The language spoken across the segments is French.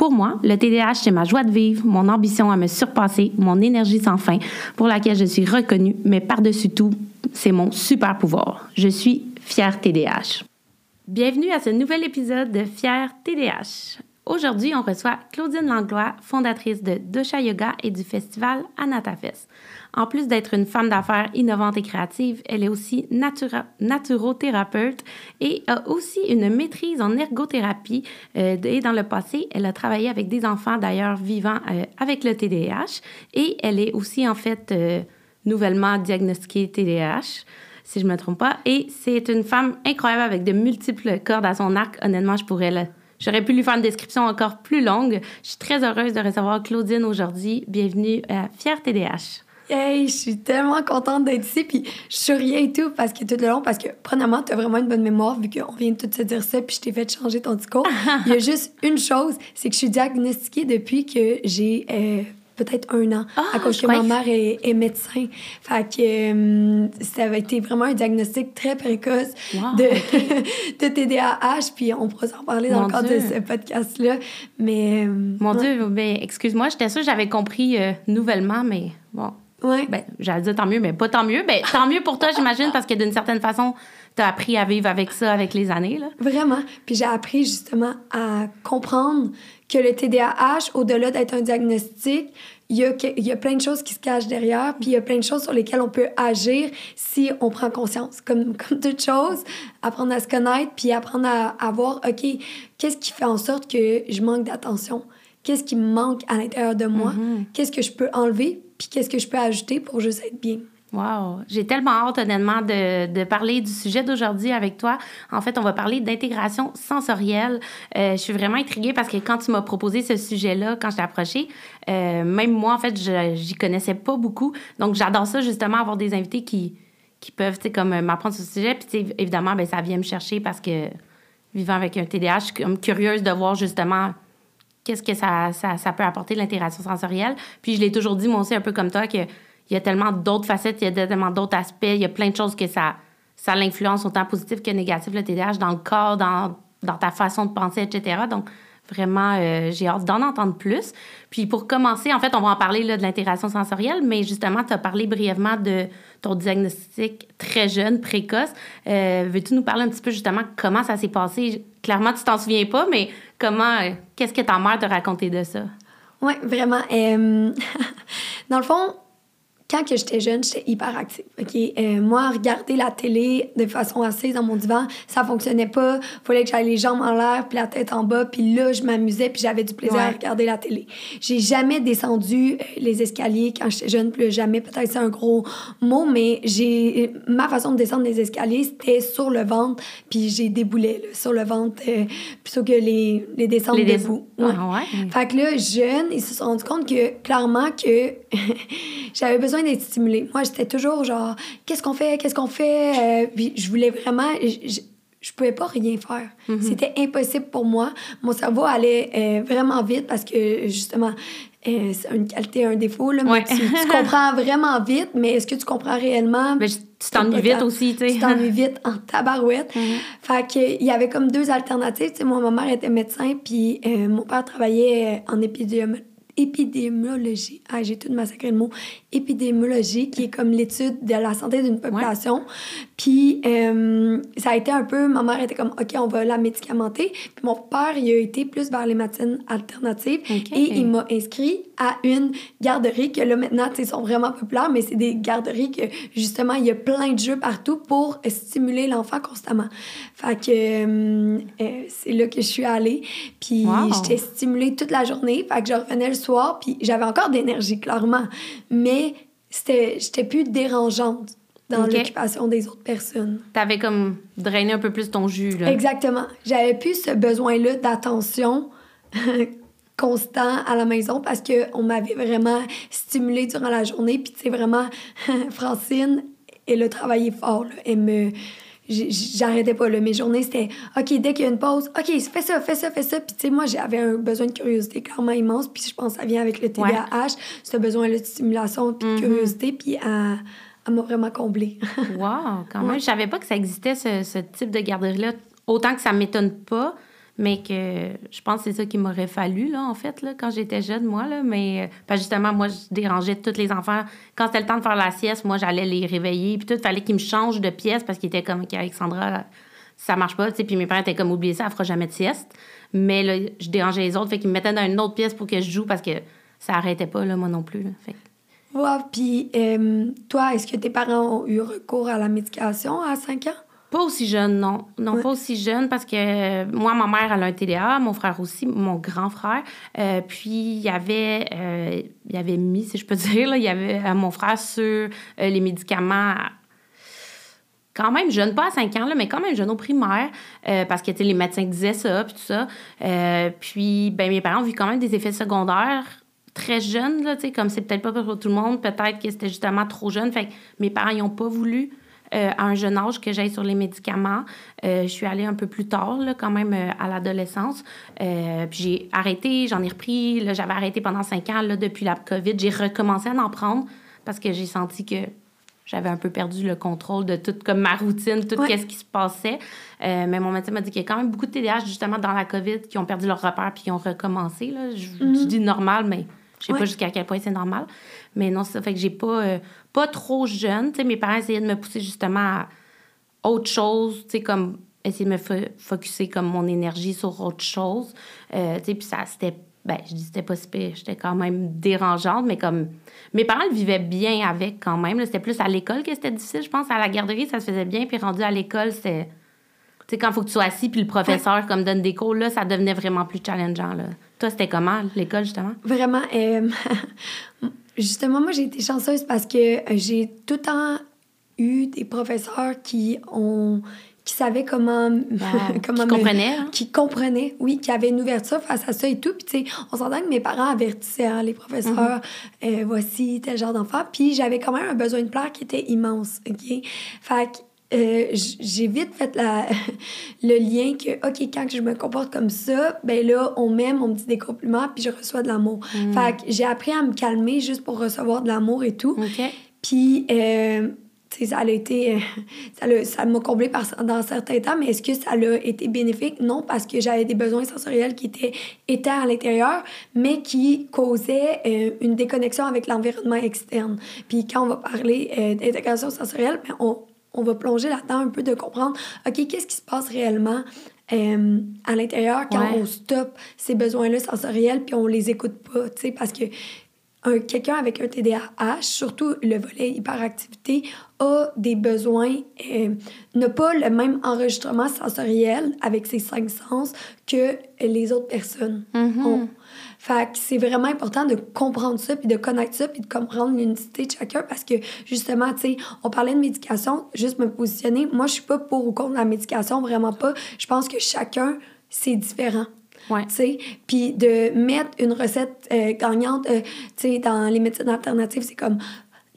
Pour moi, le TDAH, c'est ma joie de vivre, mon ambition à me surpasser, mon énergie sans fin, pour laquelle je suis reconnue, mais par-dessus tout, c'est mon super pouvoir. Je suis fière TDAH. Bienvenue à ce nouvel épisode de Fière TDAH. Aujourd'hui, on reçoit Claudine Langlois, fondatrice de Dosha Yoga et du festival Anatafest. En plus d'être une femme d'affaires innovante et créative, elle est aussi naturothérapeute et a aussi une maîtrise en ergothérapie. Euh, et dans le passé, elle a travaillé avec des enfants d'ailleurs vivant euh, avec le TDAH et elle est aussi en fait euh, nouvellement diagnostiquée TDAH si je ne me trompe pas. Et c'est une femme incroyable avec de multiples cordes à son arc. Honnêtement, je pourrais J'aurais pu lui faire une description encore plus longue. Je suis très heureuse de recevoir Claudine aujourd'hui. Bienvenue à Fier TDH. Hey, je suis tellement contente d'être ici, puis je souriais et tout, parce que tout le long, parce que, premièrement, tu as vraiment une bonne mémoire, vu qu'on vient de tout se dire ça, puis je t'ai fait changer ton discours. Il y a juste une chose, c'est que je suis diagnostiquée depuis que j'ai euh, peut-être un an, à ah, cause que ma mère est, médecin. Fait que euh, ça avait été vraiment un diagnostic très précoce de, de TDAH, puis on pourra s'en parler dans le cadre de ce podcast-là. Mais. Euh, Mon Dieu, ben, excuse-moi, j'étais sûre que j'avais compris nouvellement, mais bon. Ouais. Ben, j'allais dire tant mieux, mais pas tant mieux. Ben, tant mieux pour toi, j'imagine, parce que d'une certaine façon, tu as appris à vivre avec ça avec les années. Là. Vraiment. Puis j'ai appris justement à comprendre que le TDAH, au-delà d'être un diagnostic, il y, a, il y a plein de choses qui se cachent derrière, puis il y a plein de choses sur lesquelles on peut agir si on prend conscience. Comme, comme toute chose, apprendre à se connaître, puis apprendre à, à voir, OK, qu'est-ce qui fait en sorte que je manque d'attention? Qu'est-ce qui me manque à l'intérieur de moi? Mm-hmm. Qu'est-ce que je peux enlever puis qu'est-ce que je peux ajouter pour juste être bien. Wow! J'ai tellement hâte, honnêtement, de, de parler du sujet d'aujourd'hui avec toi. En fait, on va parler d'intégration sensorielle. Euh, je suis vraiment intriguée parce que quand tu m'as proposé ce sujet-là, quand je t'ai approché, euh, même moi, en fait, je j'y connaissais pas beaucoup. Donc, j'adore ça, justement, avoir des invités qui, qui peuvent, tu sais, comme euh, m'apprendre ce sujet. Puis, évidemment, ben, ça vient me chercher parce que, vivant avec un TDAH, je suis curieuse de voir, justement, qu'est-ce que ça, peut apporter l'intégration sensorielle. Puis je l'ai toujours dit, moi aussi, un peu comme toi, qu'il y a tellement d'autres facettes, il y a tellement d'autres aspects, il y a plein de choses que ça, ça l'influence autant positif que négatif, le TDAH, dans le corps, dans, dans ta façon de penser, etc. Donc, vraiment, euh, j'ai hâte d'en entendre plus. Puis pour commencer, en fait, on va en parler là, de l'intégration sensorielle, mais justement, tu as parlé brièvement de ton diagnostic très jeune, précoce. Euh, veux-tu nous parler un petit peu justement comment ça s'est passé? Clairement, tu t'en souviens pas, mais comment, euh, qu'est-ce que ta mère t'a raconté de ça? Oui, vraiment. dans le fond, quand que j'étais jeune, j'étais hyper active. OK? Euh, moi, regarder la télé de façon assise dans mon divan, ça fonctionnait pas. Fallait que j'aille les jambes en l'air, puis la tête en bas, puis là, je m'amusais, puis j'avais du plaisir à regarder la télé. J'ai jamais descendu euh, les escaliers quand j'étais jeune, plus jamais. Peut-être c'est un gros mot, mais j'ai ma façon de descendre les escaliers, c'était sur le ventre, puis j'ai déboulé sur le ventre euh, plutôt que les, les descendre les debout. Ouais. Ah ouais. Fait que là, jeune, ils se sont rendus compte que clairement que j'avais besoin d'être stimulée. Moi, j'étais toujours genre, qu'est-ce qu'on fait, qu'est-ce qu'on fait? Euh, puis je voulais vraiment. Je, je pouvais pas rien faire. Mm-hmm. C'était impossible pour moi. Mon cerveau allait euh, vraiment vite parce que, justement, euh, c'est une qualité, un défaut. Là, mais tu, comprends vraiment vite, mais est-ce que tu comprends réellement? Mais tu t'ennuies vite aussi, tu sais. Tu t'ennuies vite en tabarouette. Fait qu'il y avait comme deux alternatives. sais, moi, ma mère était médecin, puis mon père travaillait en épidémiologie épidémiologie. Ah, j'ai tout massacré le mot. Épidémiologie, qui est comme l'étude de la santé d'une population. Puis, euh, ça a été un peu. Ma mère était comme, OK, on va la médicamenter. Puis, mon père, il a été plus vers les médecines alternatives. Et il m'a inscrit à une garderie que là, maintenant, ils sont vraiment populaires, mais c'est des garderies que, justement, il y a plein de jeux partout pour stimuler l'enfant constamment. Fait que euh, euh, c'est là que je suis allée. Puis, j'étais stimulée toute la journée. Fait que je revenais le soir, puis j'avais encore d'énergie, clairement. Mais j'étais plus dérangeante dans l'occupation des autres personnes. T'avais comme drainé un peu plus ton jus, là. Exactement. J'avais plus ce besoin-là d'attention constant à la maison parce qu'on m'avait vraiment stimulée durant la journée. Puis, tu sais, vraiment, Francine, elle a travaillé fort. Là. Elle me j'arrêtais pas. Là. Mes journées, c'était OK, dès qu'il y a une pause, OK, fais ça, fais ça, fais ça. Puis, tu sais, moi, j'avais un besoin de curiosité clairement immense. Puis, je pense que ça vient avec le TDAH, ce besoin de stimulation puis de mm-hmm. curiosité. Puis, à, m'a vraiment comblée. wow, quand même. Je savais pas que ça existait, ce, ce type de garderie-là. Autant que ça m'étonne pas mais que je pense que c'est ça qu'il m'aurait fallu, là, en fait, là, quand j'étais jeune, moi. Là, mais euh, pas justement, moi, je dérangeais tous les enfants. Quand c'était le temps de faire la sieste, moi, j'allais les réveiller. Puis tout, il fallait qu'ils me changent de pièce parce qu'ils étaient comme, Alexandra, ça marche pas. Puis mes parents étaient comme, oubliez ça, elle fera jamais de sieste. Mais là, je dérangeais les autres, fait qu'ils me mettaient dans une autre pièce pour que je joue parce que ça arrêtait pas, là, moi non plus. Là, fait. Puis euh, toi, est-ce que tes parents ont eu recours à la médication à 5 ans? Pas aussi jeune, non. Non, pas aussi jeune parce que euh, moi, ma mère, elle a un TDA, mon frère aussi, mon grand frère. Euh, puis, il y avait, euh, il y avait mis, si je peux dire, là, il y avait mon frère sur les médicaments quand même jeune, pas à 5 ans, là, mais quand même jeune au primaire, parce que les médecins disaient ça, puis tout ça. puis, ben, mes parents ont vu quand même des effets secondaires très jeunes, là, comme c'est peut-être pas pour tout le monde, peut-être que c'était justement trop jeune. Fait que mes parents n'ont pas voulu euh, à un jeune âge que j'aille sur les médicaments. Euh, je suis allée un peu plus tard, là, quand même, euh, à l'adolescence. puis j'ai arrêté, j'en ai repris. J'avais arrêté pendant cinq ans là, depuis la COVID. J'ai recommencé à en prendre parce que j'ai senti que j'avais un peu perdu le contrôle de tout, comme ma routine, tout ce qui se passait. mais mon médecin m'a dit qu'il y a quand même beaucoup de TDAH, justement, dans la COVID, qui ont perdu leur repère puis qui ont recommencé. Là. Je, mm-hmm. dis normal, mais je sais pas jusqu'à quel point c'est normal. Mais non, ça fait que j'ai pas, euh, pas trop jeune. mes parents essayaient de me pousser justement à autre chose, comme essayer de me focuser comme mon énergie sur autre chose. Euh, puis ça, c'était. Ben, je dis c'était pas si j'étais quand même dérangeante, mais comme. Mes parents le vivaient bien avec quand même. C'était plus à l'école que c'était difficile, je pense. À la garderie, ça se faisait bien, puis rendu à l'école, c'était. Sais, quand il faut que tu sois assis, puis le professeur comme donne des cours, là, ça devenait vraiment plus challengeant. Là. Toi, c'était comment, l'école, justement? Vraiment. Euh, justement, moi, j'ai été chanceuse parce que euh, j'ai tout le temps eu des professeurs qui ont qui savaient comment comment qui comprenaient hein? qui comprenaient oui qui avaient une ouverture face à ça et tout puis tu sais on s'entend que mes parents avertissaient hein, les professeurs mm-hmm. euh, voici tel genre d'enfant puis j'avais quand même un besoin de plaire qui était immense ok? Fait que euh, j'ai vite fait la, le lien que, OK, quand je me comporte comme ça, ben là, on m'aime, on me dit des compliments, puis je reçois de l'amour. Mm. Fait que j'ai appris à me calmer juste pour recevoir de l'amour et tout. Puis, euh, tu sais, ça a été. Ça m'a comblé par, dans certains temps, mais est-ce que ça a été bénéfique? Non, parce que j'avais des besoins sensoriels qui étaient éteints à l'intérieur, mais qui causaient euh, une déconnexion avec l'environnement externe. Puis quand on va parler d'intégration sensorielle, ben on, on va plonger là-dedans un peu de comprendre, OK, qu'est-ce qui se passe réellement euh, à l'intérieur quand on stoppe ces besoins-là sensoriels puis on les écoute pas, tu sais, parce que quelqu'un avec un TDAH, surtout le volet hyperactivité, a des besoins, euh, n'a pas le même enregistrement sensoriel avec ses cinq sens que les autres personnes mm-hmm. ont. Fait que c'est vraiment important de comprendre ça, puis de connaître ça, puis de comprendre l'unicité de chacun parce que, justement, tu sais, on parlait de médication, juste me positionner. Moi, je suis pas pour ou contre la médication, vraiment pas. Je pense que chacun, c'est différent. Ouais. sais Puis de mettre une recette euh, gagnante, euh, tu sais, dans les médecines alternatives, c'est comme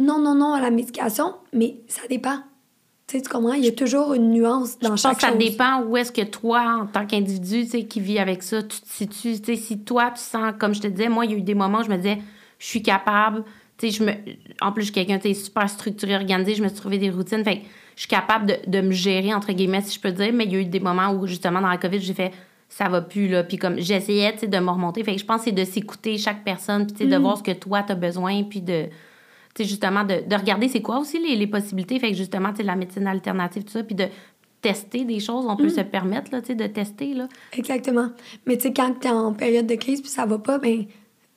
non, non, non à la médication, mais ça dépend. Tu sais, tu comprends? Il y a toujours une nuance dans chaque chose. ça dépend où est-ce que toi, en tant qu'individu, tu sais, qui vit avec ça, tu te situes. Tu sais, si toi, tu sens, comme je te disais, moi, il y a eu des moments où je me disais, je suis capable. Tu sais, je me... En plus, je suis quelqu'un, tu super structuré, organisé. Je me suis trouvé des routines. Fait je suis capable de, de, me gérer, entre guillemets, si je peux dire. Mais il y a eu des moments où, justement, dans la COVID, j'ai fait, ça va plus, là. Puis comme, j'essayais, tu sais, de me remonter. Fait que je pense que c'est de s'écouter chaque personne, puis, tu sais, de mm. voir ce que toi, tu as besoin, puis de justement de, de regarder c'est quoi aussi les, les, possibilités. Fait que justement, tu la médecine alternative, tout ça, puis de tester des choses, on peut mm. se permettre là, de tester. Là. Exactement. Mais tu sais, quand tu es en période de crise puis ça va pas, ben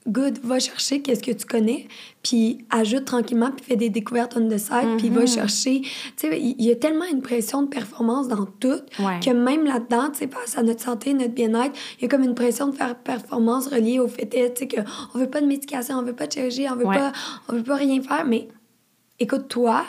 good, va chercher qu'est-ce que tu connais, puis ajoute tranquillement, puis fais des découvertes on the side, puis va mm-hmm. chercher. Tu sais, il y a tellement une pression de performance dans tout que même là-dedans, tu sais, face à notre santé, notre bien-être, il y a comme une pression de faire performance reliée au fait, tu sais, qu'on veut pas de médication, on veut pas de chirurgie, on veut, pas, on veut pas rien faire, mais écoute-toi,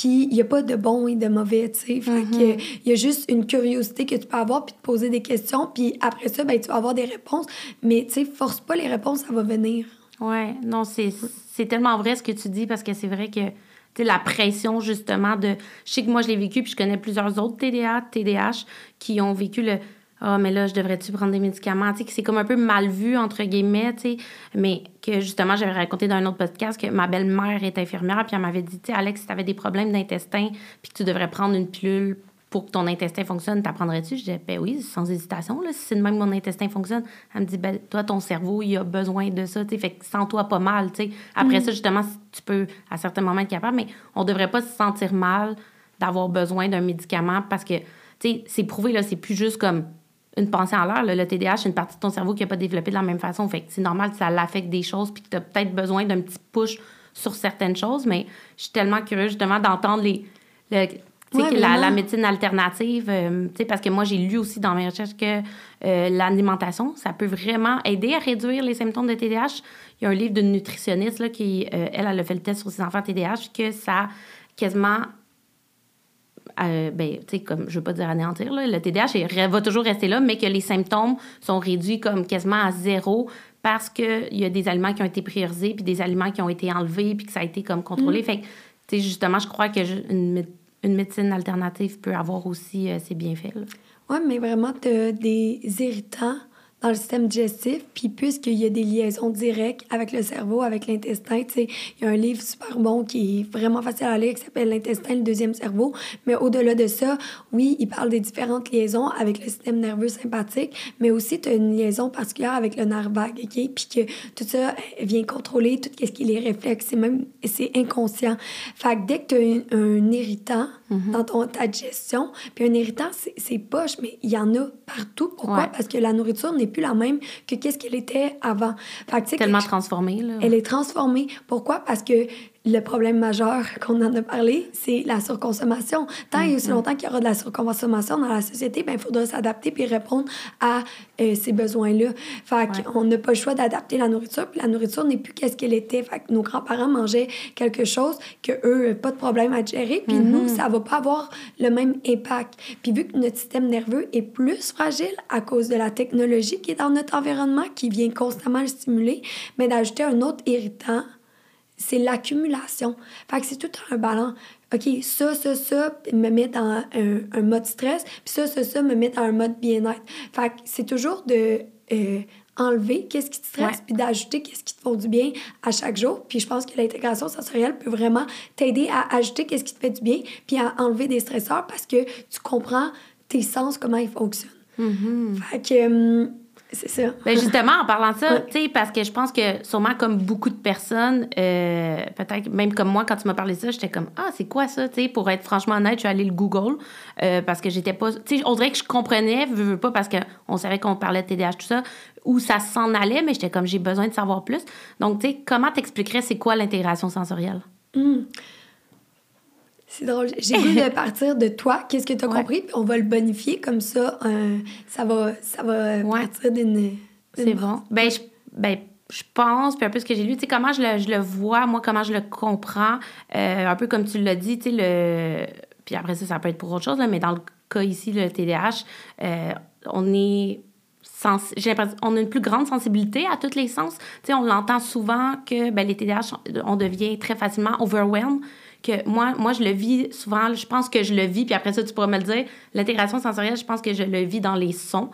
puis il n'y a pas de bon et de mauvais, tu sais. Fait que il y a juste une curiosité que tu peux avoir, puis te poser des questions, puis après ça, ben, tu vas avoir des réponses. Mais, tu sais, force pas les réponses, ça va venir. Ouais, non, c'est c'est tellement vrai ce que tu dis parce que c'est vrai que tu sais, la pression justement de je sais que moi je l'ai vécu puis je connais plusieurs autres TDA, TDAH qui ont vécu le ah mais là je devrais-tu prendre des médicaments, tu sais c'est comme un peu mal vu entre guillemets, tu sais, mais que justement j'avais raconté dans un autre podcast que ma belle-mère est infirmière puis elle m'avait dit tu sais Alex si tu avais des problèmes d'intestin puis que tu devrais prendre une pilule pour que ton intestin fonctionne, t'apprendrais-tu? Je disais, ben oui, sans hésitation. Là, si c'est de même que mon intestin fonctionne, elle me dit, ben toi, ton cerveau, il a besoin de ça. tu sais, Fait que sens-toi pas mal. tu sais. Après ça, justement, si tu peux à certains moments être capable, mais on devrait pas se sentir mal d'avoir besoin d'un médicament parce que, tu sais, c'est prouvé, là, c'est plus juste comme une pensée en l'air. Le TDAH, c'est une partie de ton cerveau qui n'a pas développé de la même façon. Fait que c'est normal que ça l'affecte des choses puis que tu as peut-être besoin d'un petit push sur certaines choses, mais je suis tellement curieuse, justement, d'entendre les. le- Ouais, la, médecine alternative, euh, parce que moi, j'ai lu aussi dans mes recherches que euh, l'alimentation, ça peut vraiment aider à réduire les symptômes de TDAH. Il y a un livre d'une nutritionniste là, qui, euh, elle, elle a fait le test sur ses enfants TDAH, que ça quasiment euh, ben, tu sais, comme, je veux pas dire anéantir, là, le TDAH il va toujours rester là, mais que les symptômes sont réduits comme quasiment à zéro parce qu'il y a des aliments qui ont été priorisés, puis des aliments qui ont été enlevés, puis que ça a été comme contrôlé. Fait que, tu sais, justement, je crois que je- une, une médecine alternative peut avoir aussi euh, ses bienfaits. Oui, mais vraiment, tu as des irritants dans le système digestif, puis puisqu'il y a des liaisons directes avec le cerveau, avec l'intestin, tu sais, il y a un livre super bon qui est vraiment facile à lire qui s'appelle L'intestin, le deuxième cerveau. Mais au-delà de ça, oui, il parle des différentes liaisons avec le système nerveux sympathique, mais aussi tu as une liaison particulière avec le nerf vague, OK? Puis que tout ça euh, vient contrôler tout ce qui est les réflexes, c'est même, c'est inconscient. Fait que dès que tu as un, un irritant dans ton, ta digestion, puis un irritant, c'est- c'est poche, mais il y en a partout. Pourquoi? Ouais. Parce que la nourriture n'est plus la même que qu'est-ce qu'elle était avant. Fait que, Tellement quelque- transformé. Là. elle est transformée. Pourquoi? Parce que le problème majeur qu'on en a parlé, c'est la surconsommation. Tant et aussi longtemps qu'il y aura de la surconsommation dans la société, ben, il faudra s'adapter puis répondre à euh, ces besoins-là. Fait qu'on n'a pas le choix d'adapter la nourriture, puis la nourriture n'est plus qu'est-ce qu'elle était. Fait que nos grands-parents mangeaient quelque chose que eux, pas de problème à gérer, puis nous, ça va pas avoir le même impact. Puis vu que notre système nerveux est plus fragile à cause de la technologie qui est dans notre environnement, qui vient constamment le stimuler, mais d'ajouter un autre irritant, c'est l'accumulation. Fait que c'est tout un ballon. OK, ça, ça, ça me met dans un, un mode stress, puis ça, ça, ça me met dans un mode bien-être. Fait que c'est toujours de euh, enlever qu'est-ce qui te stresse, Ouais. puis d'ajouter qu'est-ce qui te font du bien à chaque jour. Puis je pense que l'intégration sensorielle peut vraiment t'aider à ajouter qu'est-ce qui te fait du bien, puis à enlever des stresseurs parce que tu comprends tes sens, comment ils fonctionnent. Fait que hum, c'est ça. Ben justement, en parlant de ça, Ouais. tu sais, parce que je pense que sûrement comme beaucoup de personnes, euh, peut-être même comme moi, quand tu m'as parlé de ça, j'étais comme Ah, c'est quoi ça? Tu sais, pour être franchement honnête, je suis allée le Google euh, parce que j'étais pas. Tu sais, on dirait que je comprenais, veux, veux pas, parce qu'on savait qu'on parlait de TDAH, tout ça, où ça s'en allait, mais j'étais comme j'ai besoin de savoir plus. Donc, tu sais, comment t'expliquerais c'est quoi l'intégration sensorielle? C'est drôle. J'ai goût de partir de toi. Qu'est-ce que tu as Ouais. compris? Puis on va le bonifier comme ça. euh, ça va, ça va Ouais. partir d'une. C'est bon. Ben, je, ben, je pense, puis un peu ce que j'ai lu, tu sais, comment je le, je le vois, moi, comment je le comprends, euh, un peu comme tu l'as dit, tu sais, le... Puis après ça, ça peut être pour autre chose, là, mais dans le cas ici, le TDAH, euh, on est... sens- J'ai l'impression on a une plus grande sensibilité à tous les sens. Tu sais, on l'entend souvent que ben, les TDAH, on devient très facilement overwhelmed. Que moi, moi, je le vis souvent, je pense que je le vis, puis après ça, tu pourras me le dire. L'intégration sensorielle, je pense que je le vis dans les sons.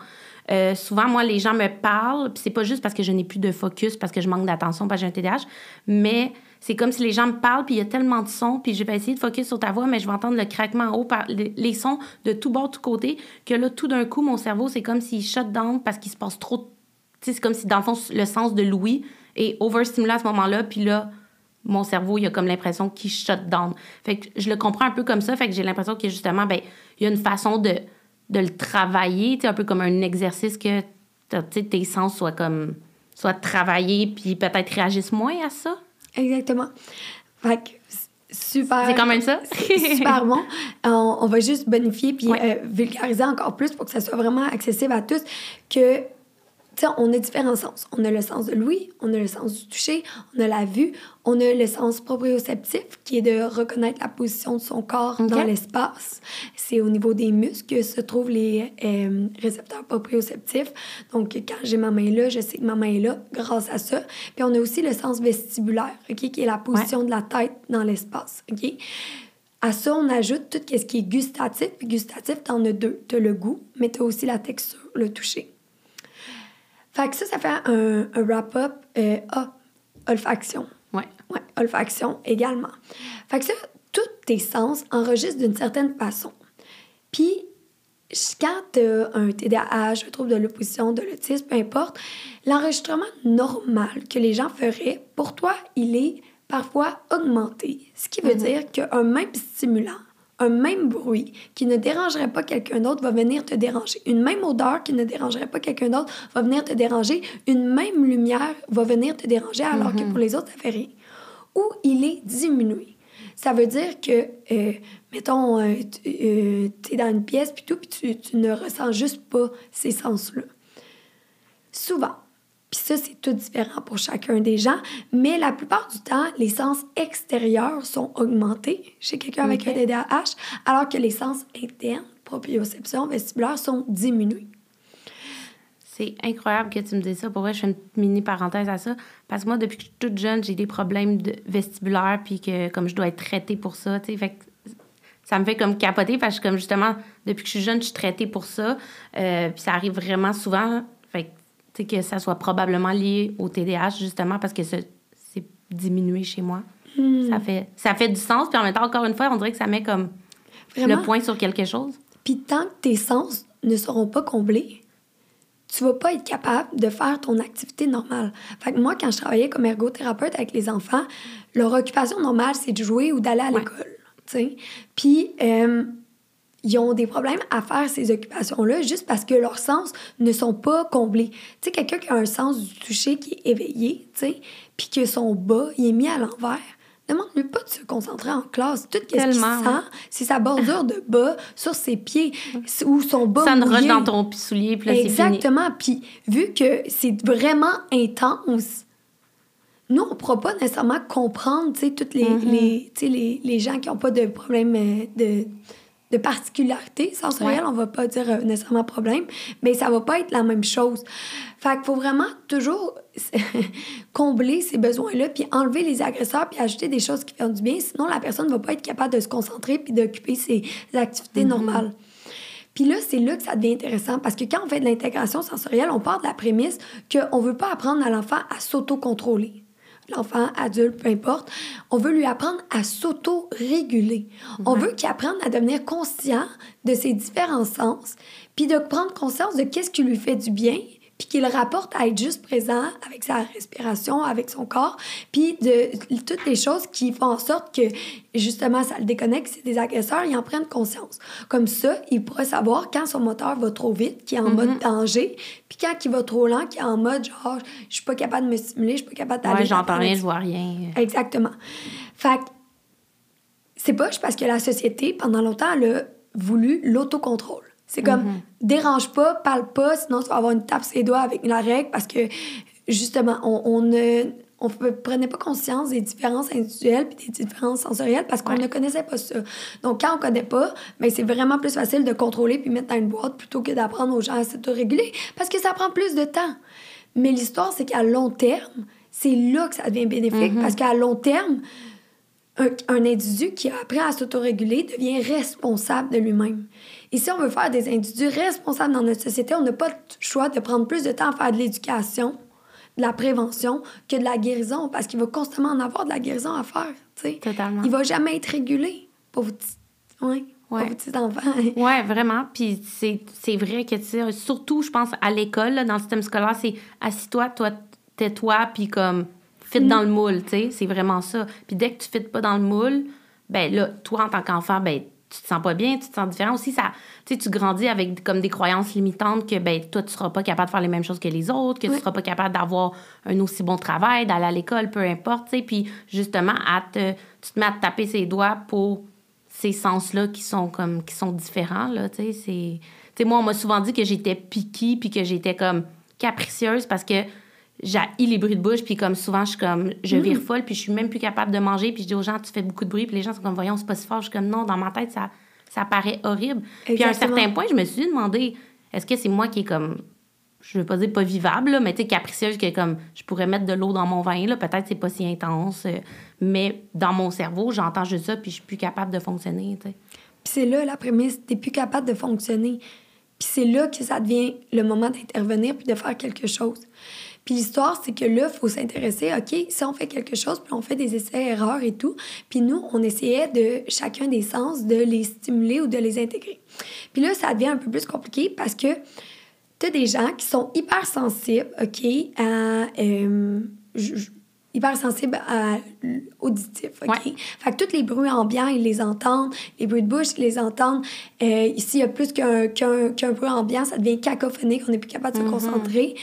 Euh, souvent, moi, les gens me parlent, puis c'est pas juste parce que je n'ai plus de focus, parce que je manque d'attention, parce que j'ai un TDAH, mais c'est comme si les gens me parlent, puis il y a tellement de sons, puis je vais essayer de focus sur ta voix, mais je vais entendre le craquement en haut, par les sons de tout bord, de tout côté, que là, tout d'un coup, mon cerveau, c'est comme s'il shut down parce qu'il se passe trop. Tu sais, c'est comme si, dans le le sens de l'ouïe est overstimulé à ce moment-là, puis là, mon cerveau, il a comme l'impression qu'il shut down. Fait que je le comprends un peu comme ça, fait que j'ai l'impression que justement, ben, il y a une façon de, de le travailler, tu sais, un peu comme un exercice que tes sens soient comme soient travaillés puis peut-être réagissent moins à ça. Exactement. Fait que super. C'est quand même ça? Super bon. On, on va juste bonifier puis Ouais. euh, vulgariser encore plus pour que ça soit vraiment accessible à tous que on a différents sens. On a le sens de l'ouïe, on a le sens du toucher, on a la vue, on a le sens proprioceptif qui est de reconnaître la position de son corps dans l'espace. C'est au niveau des muscles que se trouvent les euh, récepteurs proprioceptifs. Donc, quand j'ai ma main là, je sais que ma main est là grâce à ça. Puis on a aussi le sens vestibulaire, qui est la position de la tête dans l'espace. OK? À ça, on ajoute tout ce qui est gustatif. Puis gustatif, t'en as deux. T'as le goût, mais t'as aussi la texture, le toucher. Fait que ça, ça fait un, wrap-up euh, olfaction. Ouais. Ouais, olfaction également. Fait que ça, tous tes sens enregistrent d'une certaine façon. Puis, quand tu as un TDAH, un trouble de l'opposition, de l'autisme, peu importe, l'enregistrement normal que les gens feraient, pour toi, il est parfois augmenté. Ce qui veut mhm. dire qu'un même stimulant un même bruit qui ne dérangerait pas quelqu'un d'autre va venir te déranger. Une même odeur qui ne dérangerait pas quelqu'un d'autre va venir te déranger. Une même lumière va venir te déranger alors que mhm. pour les autres, ça fait rien. Ou il est diminué. Ça veut dire que, euh, mettons, euh, tu euh, es dans une pièce, puis tout, puis tu, tu ne ressens juste pas ces sens-là. Souvent, puis ça, c'est tout différent pour chacun des gens. Mais la plupart du temps, les sens extérieurs sont augmentés chez quelqu'un avec un TDAH, alors que les sens internes, proprioception, vestibulaire, sont diminués. C'est incroyable que tu me dises ça. Pour vrai, je fais une mini parenthèse à ça. Parce que moi, depuis que je suis toute jeune, j'ai des problèmes de vestibulaires, puis que comme je dois être traitée pour ça, tu sais, fait ça me fait comme capoter parce que comme justement, depuis que je suis jeune, je suis traitée pour ça. Euh, puis ça arrive vraiment souvent. Fait que ça soit probablement lié au TDAH, justement, parce que c'est diminué chez moi. Hmm. Ça, fait, ça fait du sens. Puis en même temps, encore une fois, on dirait que ça met comme le point sur quelque chose. Puis tant que tes sens ne seront pas comblés, tu vas pas être capable de faire ton activité normale. Fait que moi, quand je travaillais comme ergothérapeute avec les enfants, leur occupation normale, c'est de jouer ou d'aller à l'école. Puis, euh, ils ont des problèmes à faire ces occupations-là juste parce que leurs sens ne sont pas comblés. Tu sais, quelqu'un qui a un sens du toucher qui est éveillé, tu sais, puis que son bas, il est mis à l'envers, demande-lui pas de se concentrer en classe. Tout ce qu'il sent, c'est sa bordure de bas sur ses pieds ou son bas Ça ne roche dans ton soulier, puis là, Exactement. Puis vu que c'est vraiment intense, nous, on ne pourra pas nécessairement comprendre, tu sais, toutes les, mm-hmm. les, les, les, gens qui n'ont pas de problème euh, de de particularité sensorielle, on va pas dire euh, nécessairement problème, mais ça va pas être la même chose. Fait qu'il faut vraiment toujours combler ces besoins-là, puis enlever les agresseurs, puis ajouter des choses qui font du bien. Sinon, la personne va pas être capable de se concentrer puis d'occuper ses activités mm-hmm. normales. Puis là, c'est là que ça devient intéressant parce que quand on fait de l'intégration sensorielle, on part de la prémisse qu'on veut pas apprendre à l'enfant à s'auto-contrôler l'enfant, adulte, peu importe, on veut lui apprendre à s'auto-réguler. On veut qu'il apprenne à devenir conscient de ses différents sens, puis de prendre conscience de qu'est-ce qui lui fait du bien, puis qu'il rapporte à être juste présent avec sa respiration, avec son corps, puis de toutes les choses qui font en sorte que justement ça le déconnecte, c'est des agresseurs, ils en prennent conscience. Comme ça, il pourrait savoir quand son moteur va trop vite, qui est en mode mhm. danger, puis quand il va trop lent, qui est en mode genre je suis pas capable de me stimuler, je suis pas capable d'aller. Ouais, j'entends rien, je vois rien. Exactement. Fait c'est poche parce que la société pendant longtemps elle a voulu l'autocontrôle. C'est comme, mhm. dérange pas, parle pas, sinon tu vas avoir une tape ses doigts avec la règle parce que, justement, on, ne on prenait pas conscience des différences individuelles puis des différences sensorielles parce qu'on ne connaissait pas ça. Donc, quand on connaît pas, ben, c'est vraiment plus facile de contrôler puis mettre dans une boîte plutôt que d'apprendre aux gens à s'autoréguler parce que ça prend plus de temps. Mais l'histoire, c'est qu'à long terme, c'est là que ça devient bénéfique mhm. parce qu'à long terme, un, un, individu qui a appris à s'autoréguler devient responsable de lui-même. Et si on veut faire des individus responsables dans notre société, on n'a pas le choix de prendre plus de temps à faire de l'éducation, de la prévention, que de la guérison, parce qu'il va constamment en avoir de la guérison à faire. sais. Totalement. Il va jamais être régulé pour vos petits, ouais, ouais. Pour vos petits enfants. oui, vraiment. Puis c'est vrai que, tu sais, surtout, je pense, à l'école, dans le système scolaire, c'est assis-toi, toi, tais-toi, puis comme, fit dans le moule, tu sais. C'est vraiment ça. Puis dès que tu fites pas dans le moule, ben là, toi, en tant qu'enfant, ben tu te sens pas bien, tu te sens différent aussi. Ça, tu grandis avec comme des croyances limitantes que ben, toi, tu seras pas capable de faire les mêmes choses que les autres, que tu seras pas capable d'avoir un aussi bon travail, d'aller à l'école, peu importe. Puis justement, à te, tu te mets à te taper ses doigts pour ces sens-là qui sont comme qui sont différents. Là, c'est, moi, on m'a souvent dit que j'étais piquée puis que j'étais comme capricieuse parce que j'ai les bruits de bouche, puis comme souvent, je suis comme, je Mm. vire folle, puis je suis même plus capable de manger, puis je dis aux gens, tu fais beaucoup de bruit, puis les gens sont comme, voyons, c'est pas si fort. Je suis comme, non, dans ma tête, ça, ça paraît horrible. Puis à un certain point, je me suis demandé, est-ce que c'est moi qui est comme, je veux pas dire pas vivable, là, mais tu sais, capricieuse, que comme, je pourrais mettre de l'eau dans mon vin, là, peut-être c'est pas si intense, euh, mais dans mon cerveau, j'entends juste ça, puis je suis plus capable de fonctionner, tu sais. Puis c'est là la prémisse, t'es plus capable de fonctionner. Puis c'est là que ça devient le moment d'intervenir puis de faire quelque chose. Puis l'histoire, c'est que là, il faut s'intéresser, OK, si on fait quelque chose, puis on fait des essais-erreurs et tout, puis nous, on essayait de chacun des sens de les stimuler ou de les intégrer. Puis là, ça devient un peu plus compliqué parce que tu as des gens qui sont hyper sensibles, OK, à... euh, hyper sensibles à l'auditif, OK? Ouais. Fait que tous les bruits ambiants, ils les entendent. Les bruits de bouche, ils les entendent. Euh, ici, il y a plus qu'un bruit ambiant, ça devient cacophonique, on n'est plus capable de se concentrer.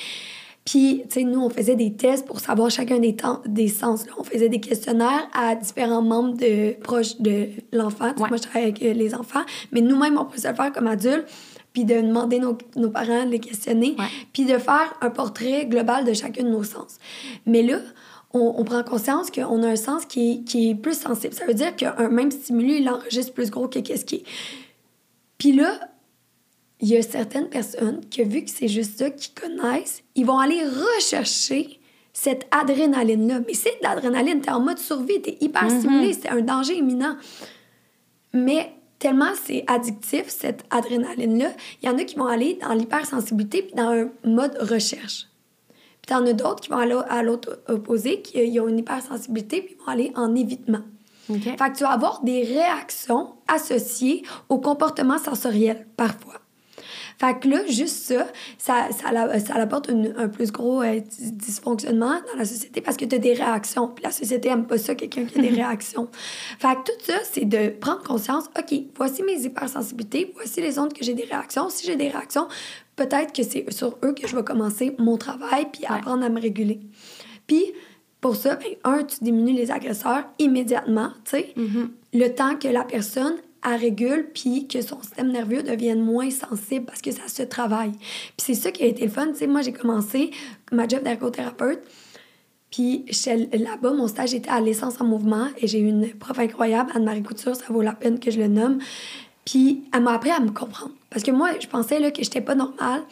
Puis, tu sais, nous, on faisait des tests pour savoir chacun des, temps, des sens. là. On faisait des questionnaires à différents membres de, proches de l'enfant. Ouais. Moi, je travaille avec euh, les enfants. Mais nous-mêmes, on peut se le faire comme adultes. Puis de demander nos, nos parents de les questionner. Puis de faire un portrait global de chacun de nos sens. Mais là, on, on prend conscience qu'on a un sens qui est, qui est plus sensible. Ça veut dire qu'un même stimuli, il enregistre plus gros que qu'est-ce qui est. Puis là, il y a certaines personnes que, vu que c'est juste ça qu'ils connaissent, ils vont aller rechercher cette adrénaline-là. Mais c'est de l'adrénaline, t'es en mode survie, t'es hyper stimulé, c'est un danger imminent. Mais tellement c'est addictif, cette adrénaline-là, il y en a qui vont aller dans l'hypersensibilité puis dans un mode recherche. Puis t'en as d'autres qui vont aller à l'autre opposé, qui euh, ils ont une hypersensibilité puis ils vont aller en évitement. Fait que tu vas avoir des réactions associées au comportement sensoriel, parfois. Fait que là, juste ça, ça, ça, la- ça apporte une- un plus gros euh, dysfonctionnement dans la société parce que tu as des réactions. Puis la société aime pas ça, quelqu'un qui a des réactions. Fait que tout ça, c'est de prendre conscience, OK, voici mes hypersensibilités, voici les ondes que j'ai des réactions. Si j'ai des réactions, peut-être que c'est sur eux que je vais commencer mon travail puis apprendre à me réguler. Puis, pour ça, ben, un, tu diminues les agresseurs immédiatement, tu sais, le temps que la personne elle régule puis que son système nerveux devienne moins sensible parce que ça se travaille. Puis c'est ça qui a été le fun, tu sais, moi j'ai commencé ma job d'ergothérapeute puis là-bas, mon stage était à l'essence en mouvement et j'ai eu une prof incroyable, Anne-Marie Couture, ça vaut la peine que je le nomme. Puis elle m'a appris à me comprendre. Parce que moi, je pensais là, que j'étais pas normale.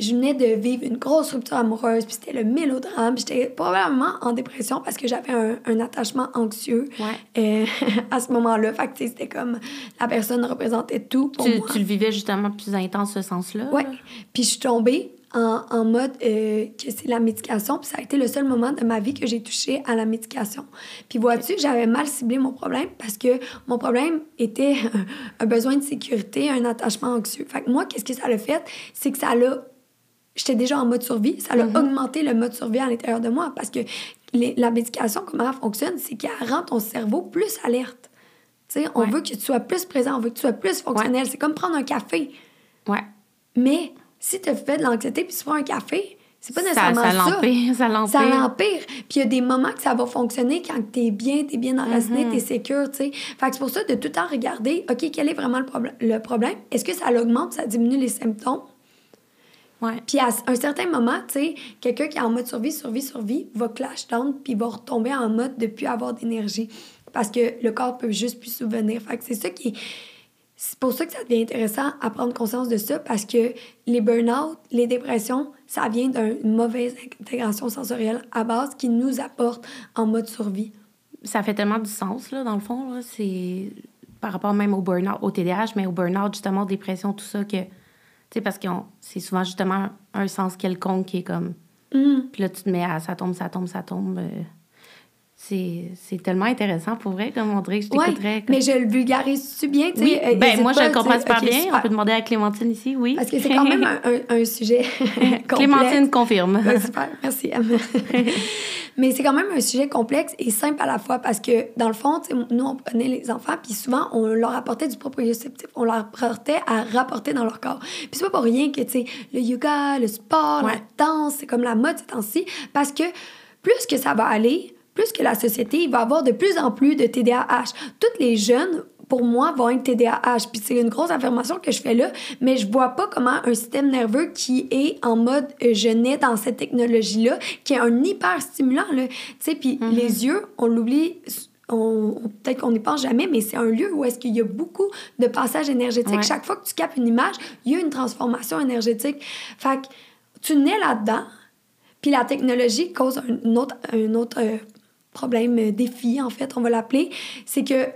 Je venais de vivre une grosse rupture amoureuse, puis c'était le mélodrame. puis J'étais probablement en dépression parce que j'avais un, un attachement anxieux Ouais. euh, à ce moment-là. Fait que tu sais, c'était comme la personne représentait tout pour Tu, moi. tu le vivais justement plus intense, ce sens-là? Là? Puis je suis tombée en, en mode euh, que c'est la médication. Puis ça a été le seul moment de ma vie que j'ai touché à la médication. Puis vois-tu, j'avais mal ciblé mon problème parce que mon problème était un, un besoin de sécurité, un attachement anxieux. Fait que moi, qu'est-ce que ça l'a fait? C'est que ça l'a... J'étais déjà en mode survie. Ça l'a augmenté le mode survie à l'intérieur de moi parce que les- la médication, comment elle fonctionne, c'est qu'elle rend ton cerveau plus alerte. Tu sais, on Ouais. veut que tu sois plus présent, on veut que tu sois plus fonctionnel. C'est comme prendre un café. Ouais. Mais si tu fais de l'anxiété puis tu prends un café, c'est pas nécessairement ça ça. l'empire, ça l'empire. Puis il y a des moments que ça va fonctionner quand t'es bien, t'es bien enraciné, Mm-hmm. t'es sécure, tu sais. Fait que c'est pour ça de tout le temps regarder, OK, quel est vraiment le, problème- le problème? Est-ce que ça l'augmente, ça diminue les symptômes? Puis à un certain moment, tu sais, quelqu'un qui est en mode survie, survie, survie, va clash down puis va retomber en mode de plus avoir d'énergie. Parce que le corps peut juste plus souvenir. Fait que c'est ça qui est... C'est pour ça que ça devient intéressant à prendre conscience de ça parce que les burn-out, les dépressions, ça vient d'une mauvaise intégration sensorielle à base qui nous apporte en mode survie. Ça fait tellement du sens, là, dans le fond. C'est par rapport même au burn-out, au TDAH, mais au burn-out, justement, dépression, tout ça, que... Tu sais, parce que c'est souvent, justement, un sens quelconque qui est comme... Hum. Puis là, tu te mets à ça tombe, ça tombe, ça tombe. euh, c'est tellement intéressant, pour vrai, comme on dirait que je Ouais, t'écouterais. comme- mais je le vulgarise-tu bien? tu sais? Oui, Euh, ben moi, je le comprends super bien. super. On peut demander à Clémentine ici, oui. Parce que c'est quand même un, un- un sujet. Clémentine confirme. Super, merci. Mais c'est quand même un sujet complexe et simple à la fois parce que, dans le fond, nous, on prenait les enfants, puis souvent, on leur apportait du proprioceptif. On leur apportait à rapporter dans leur corps. Puis c'est pas pour rien que, tu sais, le yoga, le sport, Ouais. la danse, c'est comme la mode ces temps-ci. Parce que plus que ça va aller, plus que la société va avoir de plus en plus de TDAH. Toutes les jeunes pour moi, vont être TDAH. Puis c'est une grosse affirmation que je fais là, mais je vois pas comment un système nerveux qui est en mode euh, je nais dans cette technologie-là, qui est un hyper stimulant, là. Tu sais, puis Mm-hmm. les yeux, on l'oublie on- peut-être qu'on n'y pense jamais, mais c'est un lieu où est-ce qu'il y a beaucoup de passages énergétiques. Ouais. Chaque fois que tu capes une image, il y a une transformation énergétique. Fait que tu nais là-dedans, puis la technologie cause un autre, un autre euh, problème, euh, défi, en fait, on va l'appeler. C'est que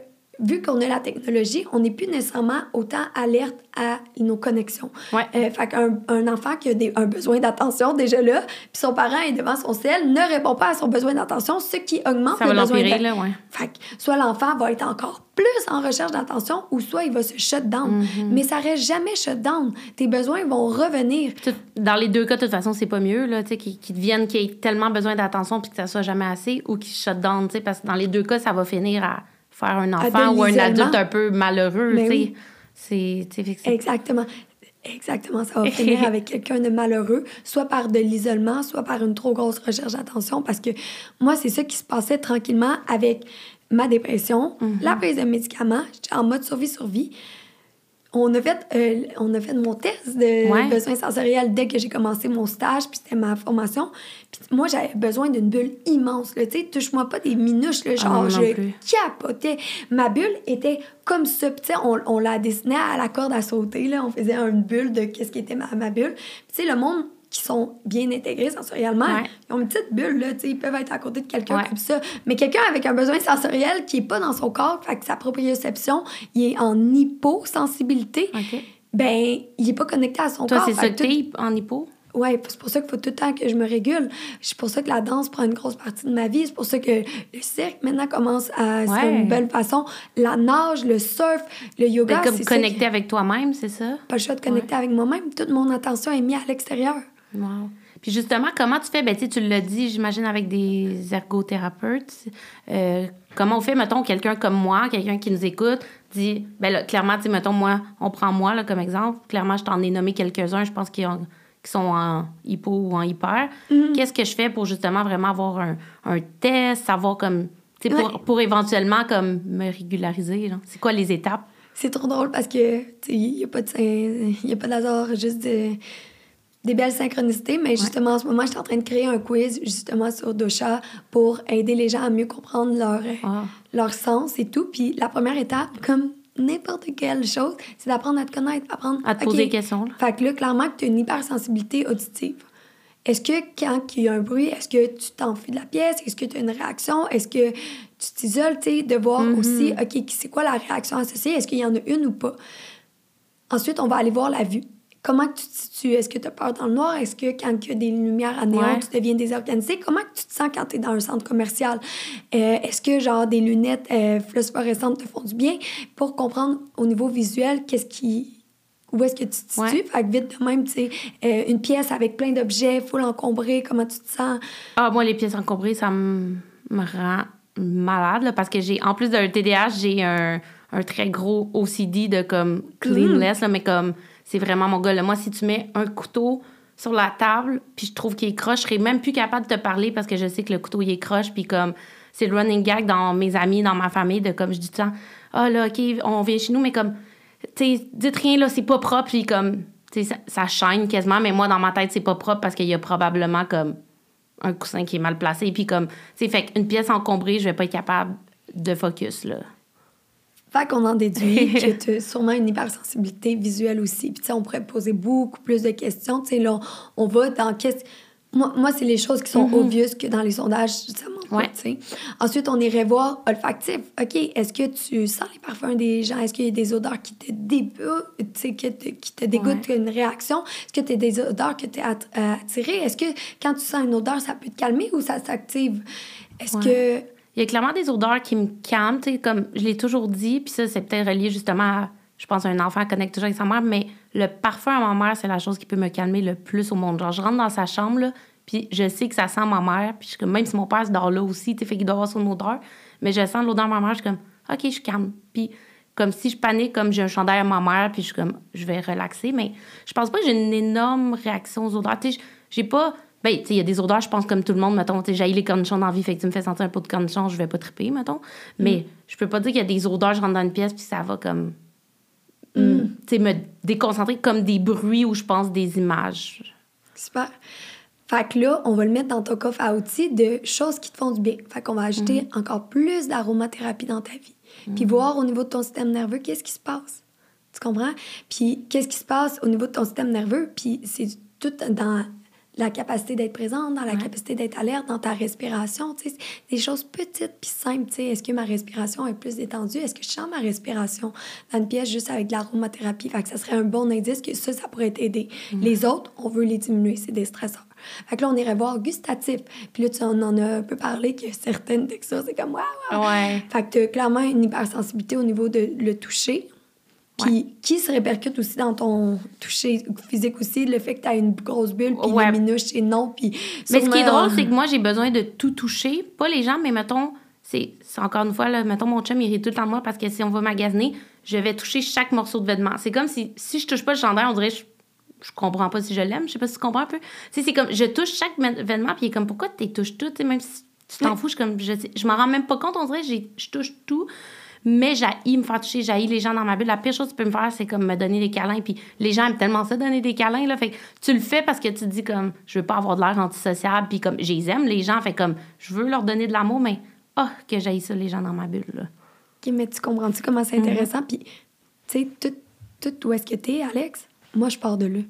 vu qu'on a la technologie, on n'est plus nécessairement autant alerte à nos connexions. Ouais. Euh, fait qu'un un enfant qui a des- un besoin d'attention déjà là, puis son parent est devant son ciel, ne répond pas à son besoin d'attention, ce qui augmente Ça le va besoin l'empirer, d'a- là, ouais. fait que soit l'enfant va être encore plus en recherche d'attention ou soit il va se shut down. Mm-hmm. Mais ça reste jamais shut down. Tes besoins vont revenir. Tout- dans les deux cas, de toute façon, c'est pas mieux, là, tu sais, qu'ils qu'ils deviennent, qu'ils aient tellement besoin d'attention puis que ça soit jamais assez ou qu'ils shut down, tu sais, parce que dans les deux cas, ça va finir à faire un enfant ou un adulte un peu malheureux, sais. oui. C'est- Exactement. Exactement, ça va finir avec quelqu'un de malheureux, soit par de l'isolement, soit par une trop grosse recherche d'attention, parce que moi, c'est ça qui se passait tranquillement avec ma dépression, Mm-hmm. la prise de médicaments, j'étais en mode survie-survie. On a, fait, euh, on a fait mon test de Ouais. besoins sensoriels dès que j'ai commencé mon stage, puis c'était ma formation. Puis moi, j'avais besoin d'une bulle immense. là. Tu sais, touche-moi pas des minouches, là, Ah, genre, non je capotais. Ma bulle était comme ça. Puis, tu sais, on, on la dessinait à la corde à sauter. Là. On faisait une bulle de qu'est-ce qui était ma, ma bulle. Puis, tu sais, le monde qui sont bien intégrés sensoriellement, Ouais. ils ont une petite bulle, là, ils peuvent être à côté de quelqu'un Ouais. comme ça. Mais quelqu'un avec un besoin sensoriel qui est pas dans son corps, fait que sa proprioception, il est en hyposensibilité, OK. ben, il est pas connecté à son Toi, corps. c'est Fait ça t'es en hypo? Ouais, c'est pour ça qu'il faut tout le temps que je me régule. C'est pour ça que la danse prend une grosse partie de ma vie. C'est pour ça que le cirque maintenant commence à. C'est Ouais. une belle façon. La nage, le surf, le yoga. Comme c'est qui- avec toi-même, c'est ça? Pas le choix de connecter avec moi-même. Toute mon attention est mise à l'extérieur. Wow. Puis justement, comment tu fais? Ben, tu sais, tu l'as dit, j'imagine, avec des ergothérapeutes. Euh, comment on fait, mettons, quelqu'un comme moi, quelqu'un qui nous écoute, dit, ben là, clairement, tu sais, mettons, moi, on prend moi là, comme exemple. Clairement, je t'en ai nommé quelques-uns, je pense qu'ils ont- qui sont en hypo ou en hyper. Mm-hmm. Qu'est-ce que je fais pour justement vraiment avoir un, un test, savoir comme, tu sais, pour, Ouais. pour éventuellement comme me régulariser? C'est quoi les étapes? C'est trop drôle parce que il n'y a pas de y a pas d'hasard, juste de- des belles synchronicités. Mais justement, en ce moment, je suis en train de créer un quiz justement sur Dosha pour aider les gens à mieux comprendre leur, euh, Ah. leur sens et tout. Puis la première étape, comme n'importe quelle chose, c'est d'apprendre à te connaître, apprendre À te poser des questions, là. Fait que là, clairement, que tu as une hypersensibilité auditive. Est-ce que quand il y a un bruit, est-ce que tu t'enfuis de la pièce? Est-ce que tu as une réaction? Est-ce que tu t'isoles? Tu sais, de voir Mm-hmm. aussi, OK, c'est quoi la réaction associée? Est-ce qu'il y en a une ou pas? Ensuite, on va aller voir la vue. Comment que tu te situes? Est-ce que tu as peur dans le noir? Est-ce que quand il y a des lumières à néon, Ouais. tu deviens désorganisé? Comment que tu te sens quand tu es dans un centre commercial? Euh, Est-ce que genre des lunettes euh, phosphorescentes te font du bien? Pour comprendre au niveau visuel, qu'est-ce qui... Où est-ce que tu te situes? Fait que vite de même, tu sais, euh, une pièce avec plein d'objets, full encombré, comment tu te sens? Ah, moi, les pièces encombrées, ça me rend malade, là, parce que j'ai, en plus d'un TDAH, j'ai un, un très gros OCD de comme cleanless, là, mais comme, c'est vraiment mon gars. Moi, si tu mets un couteau sur la table, puis je trouve qu'il est croche, je serais même plus capable de te parler parce que je sais que le couteau, est croche, puis comme, c'est le running gag dans mes amis, dans ma famille, de comme, je dis tout le ah là, OK, on vient chez nous, mais comme, tu dites rien, là, c'est pas propre, puis comme, ça, chaîne quasiment, mais moi, dans ma tête, c'est pas propre parce qu'il y a probablement comme un coussin qui est mal placé. Puis comme, tu fait qu'une pièce encombrée, je vais pas être capable de focus, là. Fait qu'on en déduit que tu as sûrement une hypersensibilité visuelle aussi. Puis, tu sais, on pourrait poser beaucoup plus de questions. Tu sais, là, on va dans qu'est-ce. Moi, moi c'est les choses qui sont obvious que dans les sondages, ça Ouais. tu sais. Ensuite, on irait voir olfactif. OK, est-ce que tu sens les parfums des gens? Est-ce qu'il y a des odeurs qui te dégoûtent, tu sais, que te- qui te dégoûtent, une réaction? Est-ce que tu as des odeurs que tu es attiré? Est-ce que quand tu sens une odeur, ça peut te calmer ou ça s'active? Est-ce que... Il y a clairement des odeurs qui me calment, comme je l'ai toujours dit, puis ça, c'est peut-être relié justement à, je pense, un enfant connecte toujours avec sa mère, mais le parfum à ma mère, c'est la chose qui peut me calmer le plus au monde. Genre, je rentre dans sa chambre, là, puis je sais que ça sent ma mère, puis même si mon père se dort là aussi, tu fait qu'il doit avoir son odeur, mais je sens l'odeur de ma mère, je suis comme, OK, je suis calme. Puis comme si je panique, comme j'ai un chandail à ma mère, puis je suis comme, je vais relaxer, mais je pense pas que j'ai une énorme réaction aux odeurs. Tu sais, j'ai pas Ben, tu sais, il y a des odeurs, je pense, comme tout le monde, mettons, tu sais, les cornichons dans la vie, fait que tu me fais sentir un pot de cornichons, je vais pas triper, mettons. Mais Mm. je peux pas dire qu'il y a des odeurs, je rentre dans une pièce, puis ça va comme. Mm. mm, Tu sais, me déconcentrer comme des bruits ou je pense des images. Super. Fait que là, on va le mettre dans ton coffre à outils de choses qui te font du bien. Fait qu'on va ajouter Mhm. encore plus d'aromathérapie dans ta vie. Puis voir au niveau de ton système nerveux, qu'est-ce qui se passe? Tu comprends? Puis qu'est-ce qui se passe au niveau de ton système nerveux? Puis c'est tout dans la capacité d'être présente, dans la Ouais. capacité d'être alerte, dans ta respiration. Tu sais, des choses petites puis simples. Tu sais, est-ce que ma respiration est plus détendue? Est-ce que je sens ma respiration dans une pièce juste avec de l'aromathérapie? Fait que ça serait un bon indice que ça, ça pourrait t'aider. Les autres, on veut les diminuer. C'est des stresseurs. Fait que là, on irait voir gustatif. Puis là, tu en, en as un peu parlé que certaines textures, c'est comme waouh. Ouais. Fait que t'as clairement une hypersensibilité au niveau de le toucher. Puis qui se répercute aussi dans ton toucher physique aussi, le fait que t'as une grosse bulle, puis Ouais. les minouches, c'est non, puis... Mais ce qui est drôle, c'est que moi, j'ai besoin de tout toucher. Pas les gens, mais mettons, c'est c'est encore une fois, là, mettons, mon chum, il rit tout le temps de moi parce que si on va magasiner, je vais toucher chaque morceau de vêtement. C'est comme si, si je touche pas le chandail, on dirait, je, je comprends pas si je l'aime. Je sais pas si tu comprends un peu. Tu sais, c'est comme, je touche chaque vê- vêtement, puis il est comme, pourquoi tu touches tout? Tu sais, même si tu t'en fous, je, comme, je, je m'en rends même pas compte, on dirait, je touche tout. Mais j'haïs me faire toucher, j'haïs les gens dans ma bulle. La pire chose que tu peux me faire, c'est comme me donner des câlins. Puis les gens aiment tellement ça, donner des câlins. Là. Fait que tu le fais parce que tu te dis comme, je veux pas avoir de l'air antisociable. Puis comme, je les aime, les gens. Fait comme, je veux leur donner de l'amour, mais oh, que j'haïs ça, les gens dans ma bulle. Là. OK, mais tu comprends-tu comment c'est intéressant? Puis, tu sais, tout, tout où est-ce que t'es, Alex, moi, je pars de là.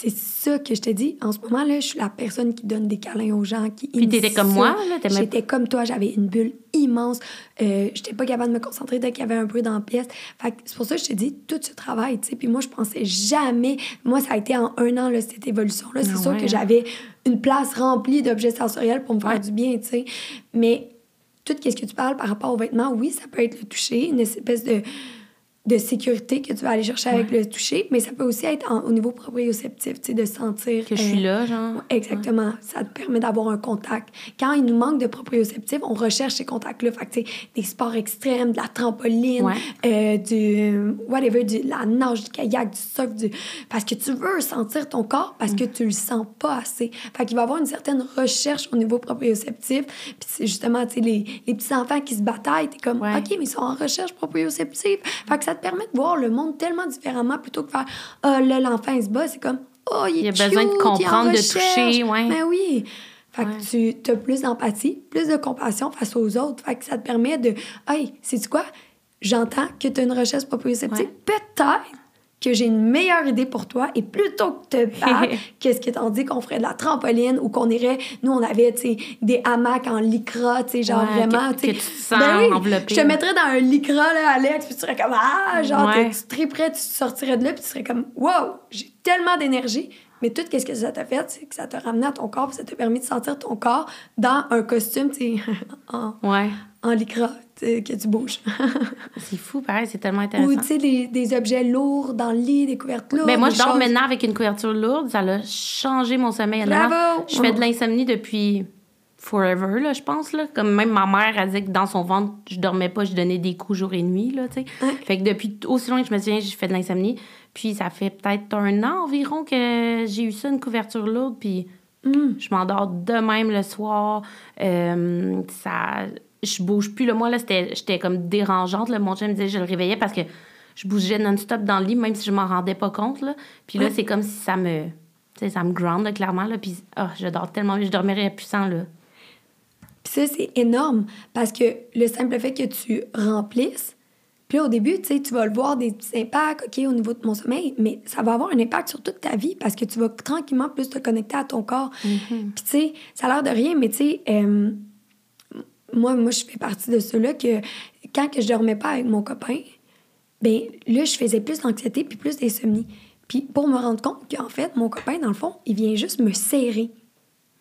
C'est ça que je te dis. En ce moment, là, je suis la personne qui donne des câlins aux gens, qui Puis t'étais comme moi, là, t'aimais- J'étais comme toi, j'avais une bulle immense. Euh, j'étais pas capable de me concentrer dès qu'il y avait un bruit dans la pièce. Fait c'est pour ça que je te dis, tout ce travail, tu sais. Puis moi, je pensais jamais... Moi, ça a été en un an, là, cette évolution-là. C'est Ah sûr ouais, que j'avais une place remplie d'objets sensoriels pour me faire Ouais. du bien, tu sais. Mais tout ce que tu parles par rapport aux vêtements, oui, ça peut être le toucher, une espèce de, de sécurité que tu vas aller chercher avec le toucher, mais ça peut aussi être en- au niveau proprioceptif, tu sais, de sentir... Que je euh, suis là, genre. Exactement. Ça te permet d'avoir un contact. Quand il nous manque de proprioceptif, on recherche ces contacts-là. Fait que, tu sais, des sports extrêmes, de la trampoline, Ouais. euh, du... whatever, du, la nage, du kayak, du surf, du... Parce que tu veux sentir ton corps parce que tu le sens pas assez. Fait qu'il va y avoir une certaine recherche au niveau proprioceptif. Puis c'est justement, tu sais, les, les petits-enfants qui se bataillent, t'es comme. OK, mais ils sont en recherche proprioceptive. Fait que ça te permet de voir le monde tellement différemment plutôt que faire, ah, là, l'enfant, il se bat, c'est comme, oh, il est Il a besoin de comprendre, de toucher, ouais. Ben oui. Fait Ouais. que tu as plus d'empathie, plus de compassion face aux autres. Fait que ça te permet de, hey, sais-tu quoi? J'entends que tu as une recherche proprioceptive. Ouais. Peut-être que j'ai une meilleure idée pour toi et plutôt que te battre, qu'est-ce que t'en dis qu'on ferait de la trampoline ou qu'on irait, nous on avait, des hamacs en lycra, tu sais, genre Ouais, vraiment, que- que tu te sens Ben oui, enveloppé. Je te mettrais dans un lycra, là, Alex, puis tu serais comme, ah, genre, Ouais. tu triperais, tu sortirais de là, puis tu serais comme, wow, j'ai tellement d'énergie. Mais tout ce que ça t'a fait, c'est que ça t'a ramené à ton corps, puis ça t'a permis de sentir ton corps dans un costume, tu sais, en, Ouais. En lycra, que tu bouges. C'est fou, pareil, c'est tellement Ou, intéressant. tu sais, des, des objets lourds dans le lit, des couvertes lourdes. Ben moi, je dors choses- maintenant avec une couverture lourde. Ça a changé mon sommeil. Bravo! Je fais de l'insomnie depuis forever, là, je pense. Là. Comme même ma mère, elle disait que dans son ventre, je dormais pas, je donnais des coups jour et nuit. Là, tu sais. Fait que depuis aussi loin que je me souviens, je fais de l'insomnie. Puis ça fait peut-être un an environ que j'ai eu ça, une couverture lourde. Puis Mm. je m'endors de même le soir. Euh, ça, je bouge plus. Là. Moi, là, c'était, j'étais comme dérangeante. Là. Mon chien me disait je le réveillais parce que je bougeais non-stop dans le lit, même si je m'en rendais pas compte. Là. Puis là, c'est comme si ça me... Ça me ground, là, clairement. Là. Puis ah, je dors tellement mieux. Je dormirais puissant, là. Puis ça, c'est énorme parce que le simple fait que tu remplisses, puis là, au début, tu sais, tu vas le voir des petits impacts, OK, au niveau de mon sommeil, mais ça va avoir un impact sur toute ta vie parce que tu vas tranquillement plus te connecter à ton corps. Puis, tu sais, ça a l'air de rien, mais tu sais, euh, moi, moi, je fais partie de ceux-là que quand que je dormais pas avec mon copain, ben là, je faisais plus d'anxiété puis plus d'insomnie. Puis pour me rendre compte qu'en fait, mon copain, dans le fond, il vient juste me serrer.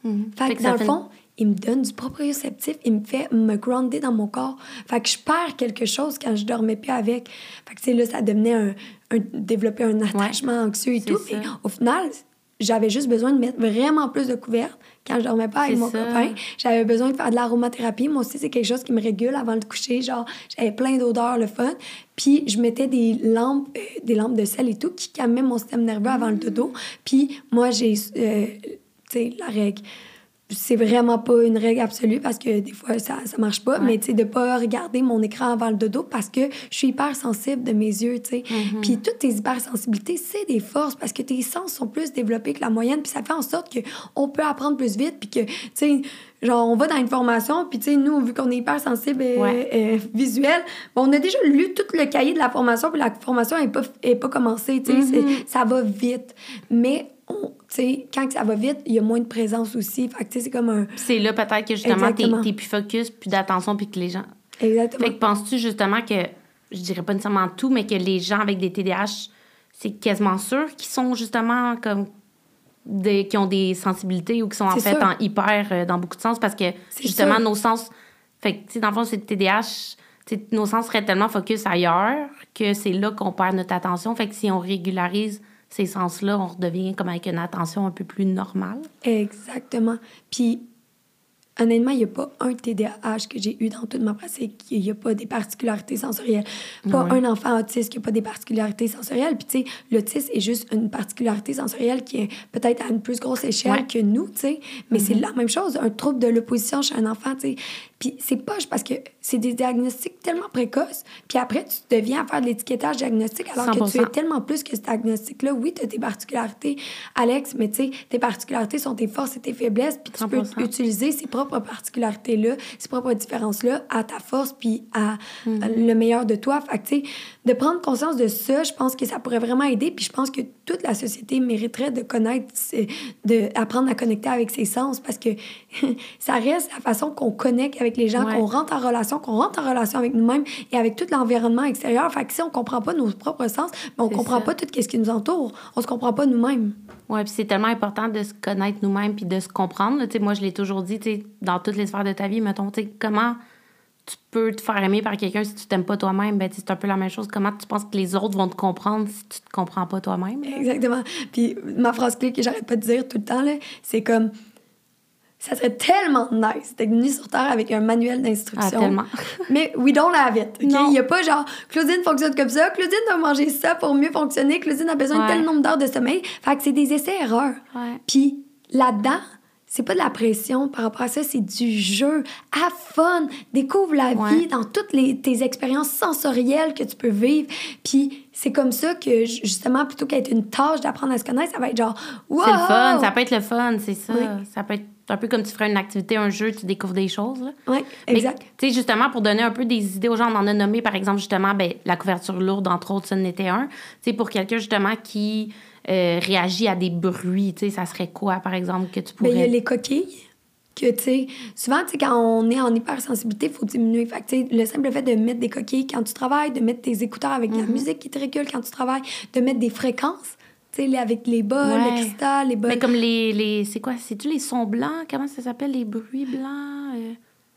Mhm. Fait, Fait que dans le fait- fond, il me donne du proprioceptif, il me fait me grounder dans mon corps. Fait que je perds quelque chose quand je dormais plus avec. Fait que, sais, là, ça devenait un, un- développer un attachement anxieux et c'est tout. Mais au final, j'avais juste besoin de mettre vraiment plus de couvertes quand je dormais pas avec mon ça. copain. J'avais besoin de faire de l'aromathérapie. Moi aussi, c'est quelque chose qui me régule avant le coucher. Genre, j'avais plein d'odeurs, le fun. Puis, je mettais des lampes, euh, des lampes de sel et tout qui calmaient mon système nerveux avant le dodo. Puis, moi, j'ai... euh, tu sais, la règle c'est vraiment pas une règle absolue parce que des fois ça ça marche pas mais tu sais de pas regarder mon écran avant le dodo parce que je suis hyper sensible de mes yeux tu sais Mm-hmm. puis toutes tes hypersensibilités c'est des forces parce que tes sens sont plus développés que la moyenne puis ça fait en sorte que on peut apprendre plus vite puis que tu sais genre on va dans une formation puis tu sais nous vu qu'on est hyper sensible et Ouais. visuel bon, on a déjà lu tout le cahier de la formation puis la formation est pas est pas commencée tu sais Mm-hmm. ça va vite mais on- sais, quand ça va vite, il y a moins de présence aussi. Fait que, tu sais, c'est comme un... C'est là peut-être que justement, t'es plus focus, plus d'attention, puis que les gens. Exactement. Fait que penses-tu justement que, je dirais pas nécessairement tout, mais que les gens avec des TDAH, c'est quasiment sûr qu'ils sont justement comme. Des, qui ont des sensibilités ou qui sont en fait sûr. en hyper euh, dans beaucoup de sens parce que C'est justement sûr. nos sens. Fait que, tu sais, dans le fond, c'est TDAH. Nos sens seraient tellement focus ailleurs que c'est là qu'on perd notre attention. Fait que si on régularise ces sens-là, on redevient comme avec une attention un peu plus normale. Exactement. Puis, honnêtement, il n'y a pas un TDAH que j'ai eu dans toute ma pratique. Il n'y a pas des particularités sensorielles. Pas Ouais. un enfant autiste qui n'a pas des particularités sensorielles. Puis, tu sais, l'autisme est juste une particularité sensorielle qui est peut-être à une plus grosse échelle Ouais. que nous, tu sais. Mais c'est la même chose, un trouble de l'opposition chez un enfant, tu sais. Puis, c'est poche parce que c'est des diagnostics tellement précoces. Puis après, tu deviens à faire de l'étiquetage diagnostique alors que tu 100%. es tellement plus que ce diagnostic-là. Oui, tu as tes particularités, Alex, mais tu sais, tes particularités sont tes forces et tes faiblesses, puis tu peux 100%. utiliser ces propres particularités-là, ces propres différences-là à ta force, puis à Mm-hmm. à le meilleur de toi. Fait que, tu sais, de prendre conscience de ça, je pense que ça pourrait vraiment aider, puis je pense que toute la société mériterait de connaître, de apprendre à connecter avec ses sens, parce que ça reste la façon qu'on connecte avec les gens, Ouais. qu'on rentre en relation, qu'on rentre en relation avec nous-mêmes et avec tout l'environnement extérieur. Fait que si on comprend pas nos propres sens, ben on comprend ça. pas tout ce qui nous entoure. On se comprend pas nous-mêmes. Oui, puis c'est tellement important de se connaître nous-mêmes puis de se comprendre. là. Moi, je l'ai toujours dit, dans toutes les sphères de ta vie, mettons, comment tu peux te faire aimer par quelqu'un si tu t'aimes pas toi-même? Ben, c'est un peu la même chose. Comment tu penses que les autres vont te comprendre si tu te comprends pas toi-même? Exactement. Puis ma phrase clé que j'arrête pas de dire tout le temps, c'est comme ça serait tellement nice d'être venu sur Terre avec un manuel Ah, d'instruction. tellement. Mais we don't have it. Il n'y a pas genre Claudine fonctionne comme ça, Claudine doit manger ça pour mieux fonctionner, Claudine a besoin Ouais. de tel nombre d'heures de sommeil. Fait que c'est des essais-erreurs. Ouais. Puis là-dedans, c'est pas de la pression par rapport à ça, c'est du jeu. Have fun, découvre la vie dans toutes les, tes expériences sensorielles que tu peux vivre. Puis c'est comme ça que, ju- justement, plutôt qu'être une tâche d'apprendre à se connaître, ça va être genre, wow! C'est le fun, ça peut être le fun, c'est ça. Oui. Ça peut être un peu comme tu ferais une activité, un jeu, tu découvres des choses. Oui, exact. Tu sais, justement, pour donner un peu des idées aux gens, on en a nommé, par exemple, justement, ben, la couverture lourde, entre autres, ça en était un. Tu sais, pour quelqu'un, justement, qui euh, réagit à des bruits, tu sais, ça serait quoi, par exemple, que tu Ben, pourrais... il y a les coquilles. Que, tu sais, souvent, tu sais, quand on est en hypersensibilité, il faut diminuer. Fait que, tu sais, le simple fait de mettre des coquilles quand tu travailles, de mettre tes écouteurs avec de la musique qui te régule quand tu travailles, de mettre des fréquences, les- avec les bols, Ouais. le cristal, les bols. Mais comme les... les c'est quoi? C'est-tu les sons blancs? Comment ça s'appelle? Les bruits blancs? euh?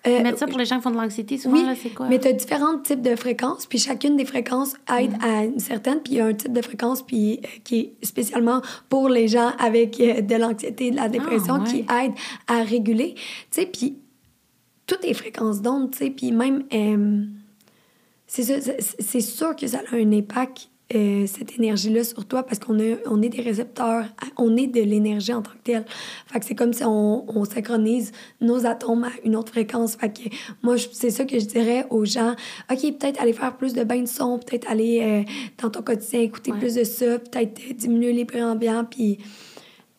Euh, Mettre ça pour les gens qui font de l'anxiété, souvent, Oui, c'est quoi? mais tu as différents types de fréquences, puis chacune des fréquences aide Mm. à une certaine, puis il y a un type de fréquence puis, euh, qui est spécialement pour les gens avec euh, de l'anxiété, de la dépression, Ah, ouais. qui aide à réguler. Tu sais, puis toutes les fréquences d'ondes, tu sais, puis même, c'est sûr que ça a un impact, euh, cette énergie-là sur toi, parce qu'on on est des récepteurs, on est de l'énergie en tant que telle. Fait que c'est comme si on, on synchronise nos atomes à une autre fréquence. Fait que moi, c'est ça que je dirais aux gens. OK, peut-être aller faire plus de bains de son, peut-être aller euh, dans ton quotidien écouter Ouais. plus de ça, peut-être diminuer les bruits ambiants, puis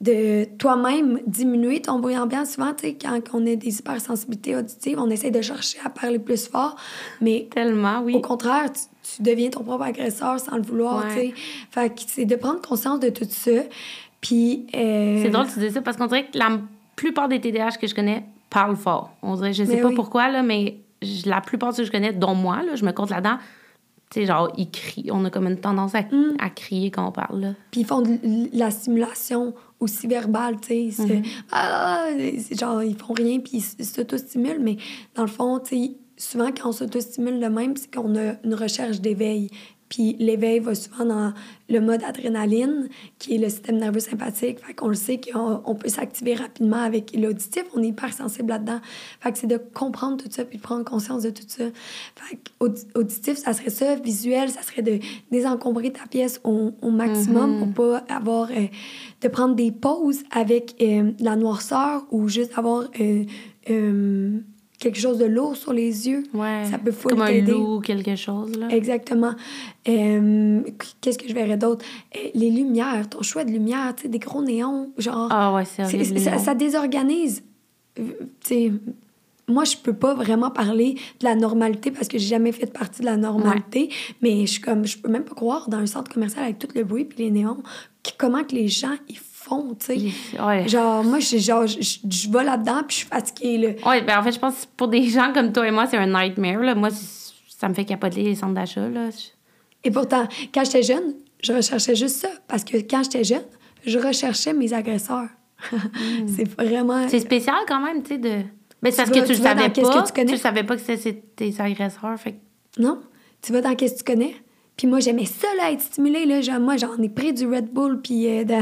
de toi-même diminuer ton bruit ambiant. Souvent, tu sais, quand on a des hypersensibilités auditives, on essaie de chercher à parler plus fort, mais Tellement, oui. au contraire, tu, tu deviens ton propre agresseur sans le vouloir, Ouais. tu sais. Fait que c'est de prendre conscience de tout ça. Puis. euh, C'est drôle que tu dis ça parce qu'on dirait que la plupart des TDAH que je connais parlent fort. On dirait, je sais Mais pas oui. pourquoi, là, mais la plupart de ceux que je connais, dont moi, là, je me compte là-dedans, tu sais, genre, ils crient. On a comme une tendance à, Mm. à crier quand on parle, là. Puis ils font de la stimulation aussi verbale, tu sais. Ah, c'est genre, ils font rien, puis ils s'auto-stimulent. Mais dans le fond, tu sais, souvent, quand on s'auto-stimule de même, c'est qu'on a une recherche d'éveil. Puis l'éveil va souvent dans le mode adrénaline, qui est le système nerveux sympathique. Fait qu'on le sait qu'on peut s'activer rapidement avec l'auditif. On est hyper sensible là-dedans. Fait que c'est de comprendre tout ça puis de prendre conscience de tout ça. Fait auditif, ça serait ça. Visuel, ça serait de désencombrer ta pièce au, maximum pour mm-hmm. pas avoir... Euh, de prendre des pauses avec euh, la noirceur ou juste avoir... Euh, quelque chose de lourd sur les yeux. Ouais. Ça peut Comme un loup ou quelque chose, là. Exactement. Euh, qu'est-ce que je verrais d'autre? Euh, les lumières, ton choix de lumière, tu sais, des gros néons, genre... Ah ouais, c'est horrible, ça, ça, désorganise. Tu sais, moi, je peux pas vraiment parler de la normalité parce que j'ai jamais fait partie de la normalité, mais je suis comme, je peux même pas croire dans un centre commercial avec tout le bruit puis les néons, comment que les gens, ils fond, tu sais. Genre, moi, je, genre, je, je, vais là-dedans, puis je suis fatiguée, là. Oui, ben en fait, je pense que pour des gens comme toi et moi, c'est un nightmare, là. Moi, ça me fait capoter les centres d'achat, là. Et pourtant, quand j'étais jeune, je recherchais juste ça. Parce que quand j'étais jeune, je recherchais mes agresseurs. Hmm. c'est vraiment... C'est spécial quand même, tu sais, de... Mais c'est parce que tu, le savais pas. Que tu, savais pas que c'était tes agresseurs, fait Non. Tu vas dans qu'est-ce que tu connais. Puis moi, j'aimais ça, là, être stimulée, là. Genre, moi, j'en ai pris du Red Bull, puis euh, de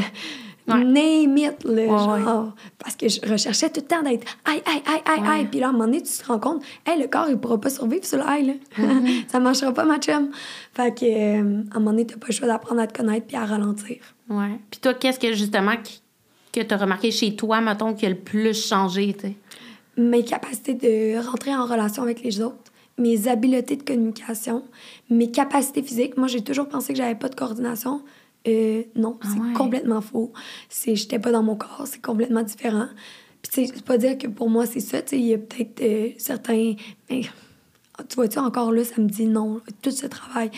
Ouais. Name it, là, genre. Parce que je recherchais tout le temps d'être aïe, aïe, aïe, aïe, aïe. Puis là, à un moment donné, tu te rends compte, hey, le corps, il pourra pas survivre sur l'ail, là. Mm-hmm. ça marchera pas, ma chum. Fait que, euh, à un moment donné, t'as pas le choix d'apprendre à te connaître puis à ralentir. Ouais. Puis toi, qu'est-ce que, justement, que t'as remarqué chez toi, mettons, qui a le plus changé, tu sais? Mes capacités de rentrer en relation avec les autres mes habiletés de communication, mes capacités physiques. Moi, j'ai toujours pensé que j'avais pas de coordination. Euh, non, ah c'est complètement faux. C'est, j'étais pas dans mon corps, c'est complètement différent. Puis, tu sais, pas dire que pour moi, c'est ça. Tu sais, il y a peut-être euh, certains. Mais, tu vois-tu, encore là, ça me dit non, tout ce travail.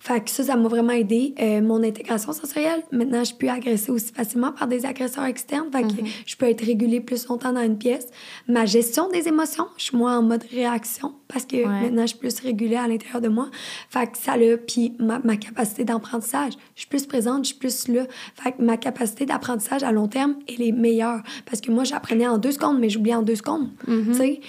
Fait que ça, ça m'a vraiment aidé. Euh, mon intégration sensorielle, maintenant, je peux agresser aussi facilement par des agresseurs externes. Fait que mhm. je peux être régulée plus longtemps dans une pièce. Ma gestion des émotions, je suis moins en mode réaction parce que maintenant, je suis plus régulée à l'intérieur de moi. Fait que ça l'a... Puis ma, ma capacité d'apprentissage, je suis plus présente, je suis plus là. Fait que ma capacité d'apprentissage à long terme, elle est meilleure. Parce que moi, j'apprenais en deux secondes, mais j'oubliais en deux secondes. Mhm. Tu sais?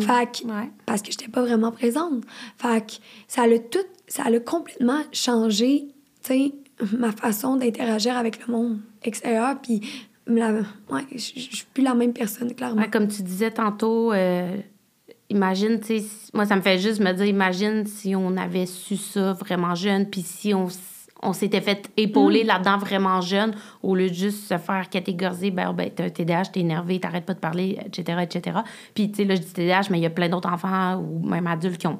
Fait que... Parce que j'étais pas vraiment présente. Fait que ça l'a tout ça a complètement changé, tu sais, ma façon d'interagir avec le monde extérieur. Puis, ouais, je suis plus la même personne, clairement. comme tu disais tantôt, euh, imagine, tu sais, moi, ça me fait juste me dire, imagine si on avait su ça vraiment jeune, puis si on, on s'était fait épauler mm. là-dedans vraiment jeune, au lieu de juste se faire catégoriser, ben, ben t'as un TDAH, t'es énervé, t'arrêtes pas de parler, etc., etc. Puis, tu sais, là, je dis TDAH, mais il y a plein d'autres enfants ou même adultes qui ont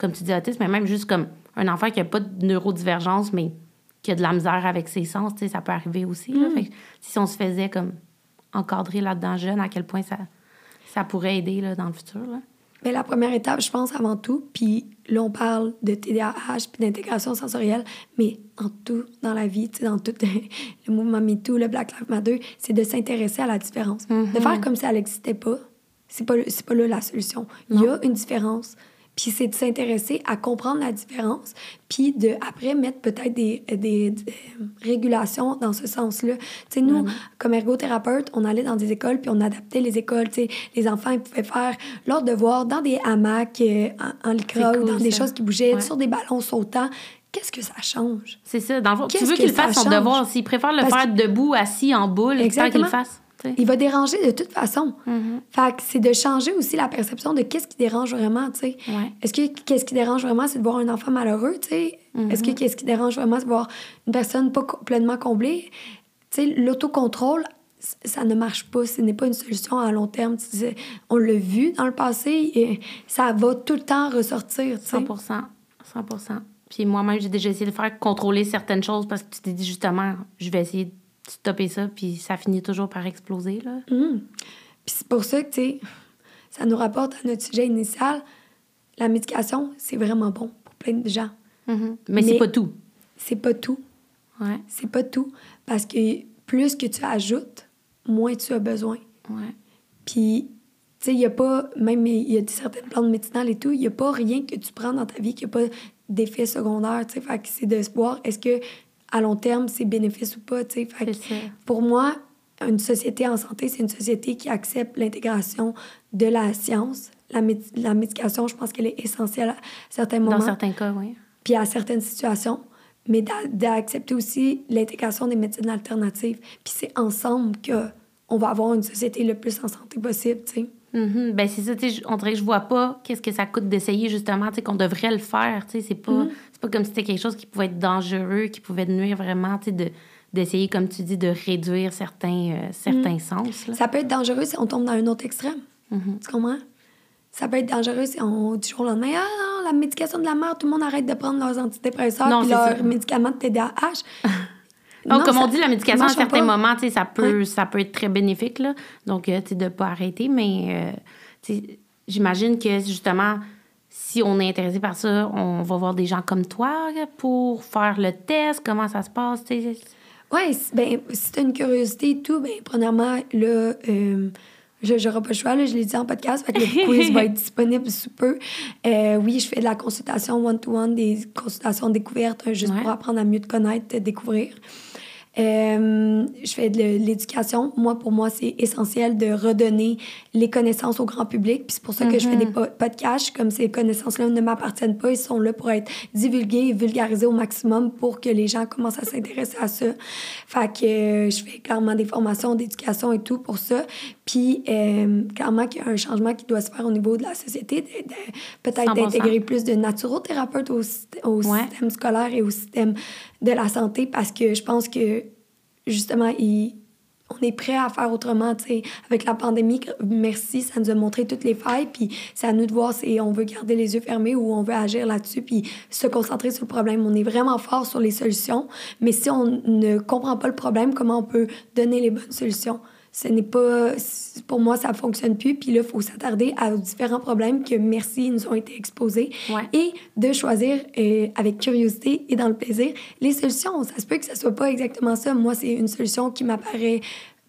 comme tu dis, autisme, mais même juste comme un enfant qui n'a pas de neurodivergence, mais qui a de la misère avec ses sens, tu sais, ça peut arriver aussi. Là. Mm. si on se faisait comme encadrer là-dedans jeune, à quel point ça, ça pourrait aider là, dans le futur. Là. Mais la première étape, je pense, avant tout, puis là, on parle de TDAH puis d'intégration sensorielle, mais en tout dans la vie, dans tout le mouvement MeToo, le Black Lives Matter, c'est de s'intéresser à la différence. De mm-hmm. faire comme si elle n'existait pas, c'est pas, pas là la solution. Il y a une différence. Puis c'est de s'intéresser à comprendre la différence, puis de après mettre peut-être des, des, euh, régulations dans ce sens-là. Tu sais, nous, mm-hmm. comme ergothérapeute, on allait dans des écoles, puis on adaptait les écoles. Tu sais, les enfants, ils pouvaient faire leur devoir dans des hamacs euh, en, en dans des choses qui bougeaient, sur des ballons sautants qu'est-ce que ça change? C'est ça. Dans le fond, tu veux qu'il fasse son devoir. S'il préfère le faire debout, assis, en boule, tant qu'il le fasse. Il va déranger de toute façon. Mm-hmm. Fait que c'est de changer aussi la perception de qu'est-ce qui dérange vraiment, tu sais. Est-ce que qu'est-ce qui dérange vraiment, c'est de voir un enfant malheureux, tu sais? Mm-hmm. Est-ce que qu'est-ce qui dérange vraiment, c'est de voir une personne pas pleinement comblée? Tu sais, l'autocontrôle, ça ne marche pas. Ce n'est pas une solution à long terme. On l'a vu dans le passé et ça va tout le temps ressortir, 100 100 Puis moi-même, j'ai déjà essayé de faire contrôler certaines choses parce que tu t'es dit justement, je vais essayer de stopper ça, puis ça finit toujours par exploser. Là. Mmh. Puis c'est pour ça que, tu ça nous rapporte à notre sujet initial. La médication, c'est vraiment bon pour plein de gens. Mmh. Mais, c'est pas tout. C'est pas tout. Ouais. C'est pas tout. Parce que plus que tu ajoutes, moins tu as besoin. Ouais. Puis, tu sais, il n'y a pas, même il y a certaines plantes médicinales et tout, il n'y a pas rien que tu prends dans ta vie qui n'a pas d'effet secondaire. Tu sais, fait que c'est de se voir, est-ce que à long terme, c'est bénéfice ou pas. Fait pour moi, une société en santé, c'est une société qui accepte l'intégration de la science. La, la médication, je pense qu'elle est essentielle à certains moments. Dans certains cas, oui. puis à certaines situations, mais d'accepter aussi l'intégration des médecines alternatives. Puis c'est ensemble qu'on va avoir une société le plus en santé possible, tu sais. Mm-hmm. Ben c'est ça, tu sais, on dirait que je vois pas qu'est-ce que ça coûte d'essayer justement, tu sais, qu'on devrait le faire, tu sais, c'est pas, mm-hmm. pas comme si c'était quelque chose qui pouvait être dangereux, qui pouvait nuire vraiment, tu sais, de, d'essayer, comme tu dis, de réduire certains, euh, certains mm. sens. Ça peut être dangereux si on tombe dans un autre extrême. Mm-hmm. Tu comprends? Ça peut être dangereux si on, du jour au lendemain, ah, la médication de la mère, tout le monde arrête de prendre leurs antidépresseurs et leurs médicaments de TDAH. Donc, comme on dit, la médication, à certains moments, ça peut, ça peut être très bénéfique. Là. Donc, euh, de ne pas arrêter. Mais euh, j'imagine que, justement, si on est intéressé par ça, on va voir des gens comme toi pour faire le test. Comment ça se passe? Oui, ben, si tu as une curiosité et tout, ben, premièrement, là, euh, je n'aurai pas le choix, là, je l'ai dit en podcast, fait que le quiz va être disponible sous peu. Euh, oui, je fais de la consultation one-to-one, des consultations découvertes, juste pour apprendre à mieux te connaître, te découvrir. Euh, je fais de l'éducation. Moi, pour moi, c'est essentiel de redonner les connaissances au grand public. Puis c'est pour ça que je fais des mhm. podcasts. Comme ces connaissances-là ne m'appartiennent pas, ils sont là pour être divulgués et vulgarisés au maximum pour que les gens commencent à s'intéresser à ça. Fait que euh, je fais clairement des formations d'éducation et tout pour ça. Puis euh, clairement qu'il y a un changement qui doit se faire au niveau de la société, peut-être d'intégrer plus de naturothérapeutes au, au système scolaire et au système de la santé parce que je pense que justement, on est prêt à faire autrement, tu sais. Avec la pandémie, merci, ça nous a montré toutes les failles, puis c'est à nous de voir si on veut garder les yeux fermés ou on veut agir là-dessus, puis se concentrer sur le problème. On est vraiment fort sur les solutions, mais si on ne comprend pas le problème, comment on peut donner les bonnes solutions? Ce n'est pas. Pour moi, ça fonctionne plus. Puis là, il faut s'attarder à différents problèmes que, merci, nous ont été exposés. Et de choisir euh, avec curiosité et dans le plaisir les solutions. Ça se peut que ça soit pas exactement ça. Moi, c'est une solution qui m'apparaît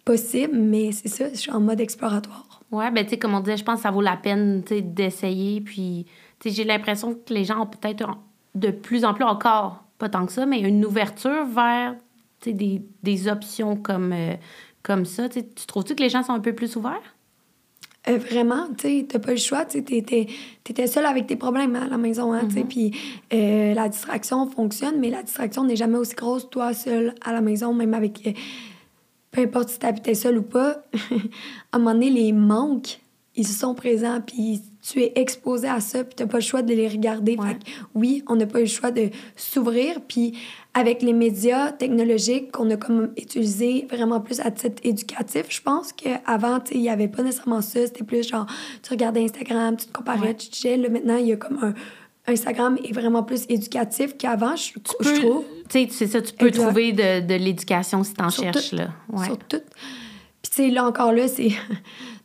possible, mais c'est ça, je suis en mode exploratoire. Oui, ben tu sais, comme on disait, je pense que ça vaut la peine d'essayer. Puis, tu sais, j'ai l'impression que les gens ont peut-être de plus en plus encore, pas tant que ça, mais une ouverture vers des, des options comme. Euh, comme ça. tu trouves-tu que les gens sont un peu plus ouverts? Euh, vraiment, tu n'as pas le choix. Tu étais seule avec tes problèmes à la maison. Hein, mm-hmm. Puis euh, la distraction fonctionne, mais la distraction n'est jamais aussi grosse, toi, seule à la maison, même avec. Euh, peu importe si tu habitais seule ou pas. à un moment donné, les manques, ils sont présents, puis tu es exposé à ça, puis tu n'as pas le choix de les regarder. oui, on n'a pas eu le choix de s'ouvrir, puis avec les médias technologiques qu'on a comme utilisé vraiment plus à titre éducatif, je pense qu'avant, il n'y avait pas nécessairement ça. C'était plus genre, tu regardais Instagram, tu te comparais, tu disais, là, maintenant, il y a comme un. Instagram est vraiment plus éducatif qu'avant, je, trouve. Tu sais, c'est ça, tu peux trouver de, de l'éducation si tu en cherches, là. Ouais. Sur tout. Puis, tu sais, là encore, là, c'est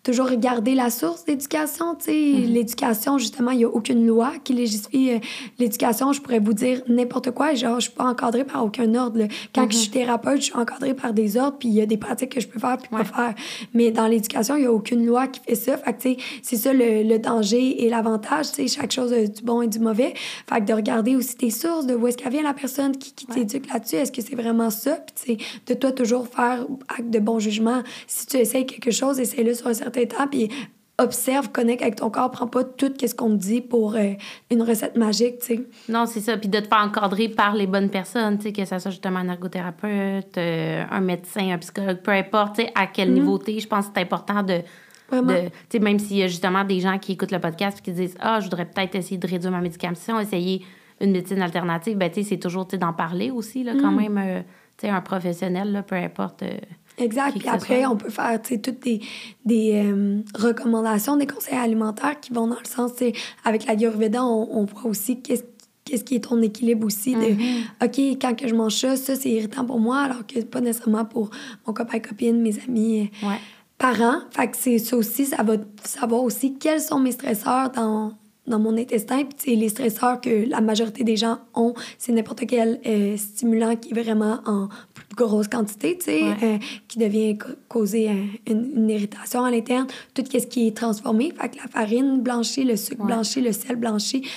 toujours regarder la source d'éducation. Tu sais, mm-hmm. l'éducation, justement, il n'y a aucune loi qui légifie euh, l'éducation. Je pourrais vous dire n'importe quoi. Genre, je suis pas encadrée par aucun ordre. Quand je suis thérapeute, je suis encadrée par des ordres, puis il y a des pratiques que je peux faire puis pas faire. Mais dans l'éducation, il n'y a aucune loi qui fait ça. Fait que, tu sais, c'est ça le, danger et l'avantage. Tu sais, chaque chose a du bon et du mauvais. Fait que de regarder aussi tes sources, de où est-ce qu'elle vient la personne qui, qui t'éduque là-dessus. Est-ce que c'est vraiment ça? Puis, tu sais, de toi toujours faire acte de bon jugement. Si tu essayes quelque chose, essaye-le sur un certain temps, puis observe, connecte avec ton corps, prends pas tout ce qu'on te dit pour euh, une recette magique, tu sais. Non, c'est ça. Puis de te faire encadrer par les bonnes personnes, tu sais, que ça soit justement un ergothérapeute, euh, un médecin, un psychologue, peu importe, tu sais, à quel mhm. niveau tu Je pense que c'est important de... de tu même s'il y a justement des gens qui écoutent le podcast et qui disent « Ah, je voudrais peut-être essayer de réduire ma médication, essayer une médecine alternative. » Ben, tu sais, c'est toujours, d'en parler aussi, là, quand mhm. même, euh, tu sais, un professionnel, là, peu importe... Exact. Puis après, on peut faire toutes des, des euh, recommandations, des conseils alimentaires qui vont dans le sens, avec la Ayurveda, on, on voit aussi qu'est-ce qu'est-ce qui est ton équilibre aussi de mm-hmm. OK, quand que je mange ça, ça c'est irritant pour moi alors que pas nécessairement pour mon copain copine, mes amis, parents. Fait que c'est ça aussi ça va savoir aussi quels sont mes stresseurs dans dans mon intestin. Puis, les stresseurs que la majorité des gens ont, c'est n'importe quel euh, stimulant qui est vraiment en grosse quantité, tu sais, euh, qui devient causer une, irritation à l'interne. Tout ce qui est transformé, fait que la farine blanchie, le sucre blanchi, le sel blanchi,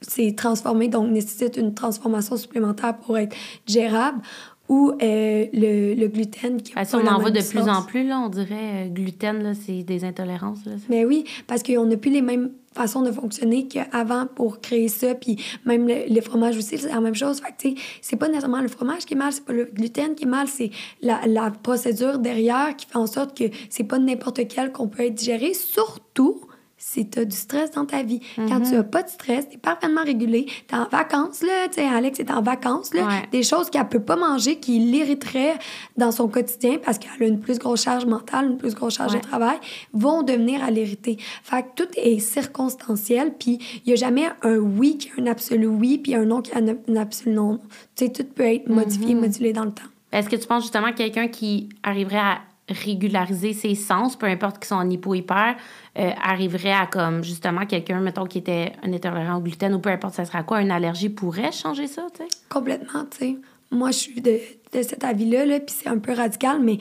c'est transformé, donc nécessite une transformation supplémentaire pour être gérable ou euh, le, le, gluten. Qui on en voit de plus en plus, là, on dirait gluten, là, c'est des intolérances. Là, Mais oui, parce qu'on n'a plus les mêmes façon de fonctionner qu'avant pour créer ça. Puis même le, les fromages aussi, c'est la même chose. Fait que, c'est pas nécessairement le fromage qui est mal, c'est pas le gluten qui est mal, c'est la, la procédure derrière qui fait en sorte que c'est pas n'importe quel qu'on peut être digéré. Surtout si tu as du stress dans ta vie. Quand tu n'as pas de stress, tu es parfaitement régulé, tu es en vacances, là, tu sais, Alex est en vacances, là, des choses qu'elle peut pas manger qui l'irriteraient dans son quotidien parce qu'elle a une plus grosse charge mentale, une plus grosse charge de travail, vont devenir à l'irriter. Fait que tout est circonstanciel, puis il n'y a jamais un oui qui a un absolu oui, puis un non qui a un absolu non. Tu sais, tout peut être modifié, mm-hmm. modulé dans le temps. Est-ce que tu penses justement quelqu'un qui arriverait à régulariser ses sens, peu importe qu'ils sont en hypo-hyper, euh, arriverait à comme justement quelqu'un, mettons, qui était un intolérant au gluten ou peu importe ça sera quoi, une allergie pourrait changer ça, tu sais? Complètement, tu sais. Moi, je suis de, de cet avis-là, -là, puis c'est un peu radical, mais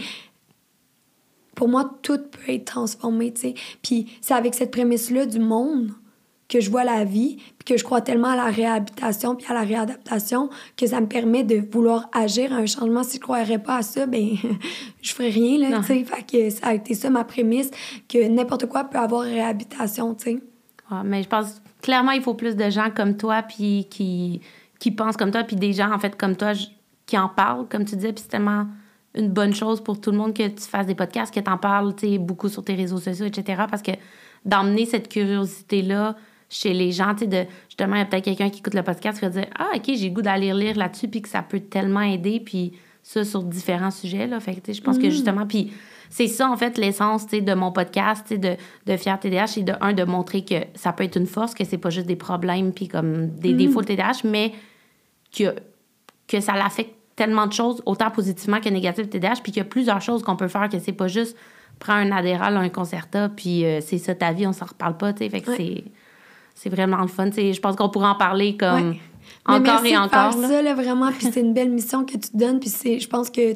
pour moi, tout peut être transformé, tu sais. Puis c'est avec cette prémisse-là du monde que je vois la vie, puis que je crois tellement à la réhabilitation puis à la réadaptation que ça me permet de vouloir agir à un changement. Si je ne croirais pas à ça, ben je ferais rien, là, tu sais. Que ça a été ça ma prémisse, que n'importe quoi peut avoir réhabilitation, tu sais. mais je pense, clairement, il faut plus de gens comme toi, puis qui, qui pensent comme toi, puis des gens, en fait, comme toi, qui en parlent, comme tu disais, puis c'est tellement une bonne chose pour tout le monde que tu fasses des podcasts, que tu en parles, tu sais, beaucoup sur tes réseaux sociaux, etc., parce que d'emmener cette curiosité-là chez les gens, tu sais, de, justement, il y a peut-être quelqu'un qui écoute le podcast qui va dire Ah, OK, j'ai goût d'aller lire là-dessus, puis que ça peut tellement aider, puis ça sur différents sujets, là. Fait que, je pense que mm. justement, puis c'est ça, en fait, l'essence, tu sais, de mon podcast, tu sais, de, de Fier TDH, c'est de, un, de montrer que ça peut être une force, que c'est pas juste des problèmes, puis comme des mm. défauts de TDAH, mais que, que ça l'affecte tellement de choses, autant positivement que négativement, TDAH, puis qu'il y a plusieurs choses qu'on peut faire, que c'est pas juste prendre un Adderall, un Concerta, puis euh, c'est ça ta vie, on s'en reparle pas, tu sais. Fait que c'est c'est vraiment le fun. je pense qu'on pourrait en parler comme encore et encore. De faire ça, là, vraiment. Puis c'est une belle mission que tu te donnes. Puis je pense que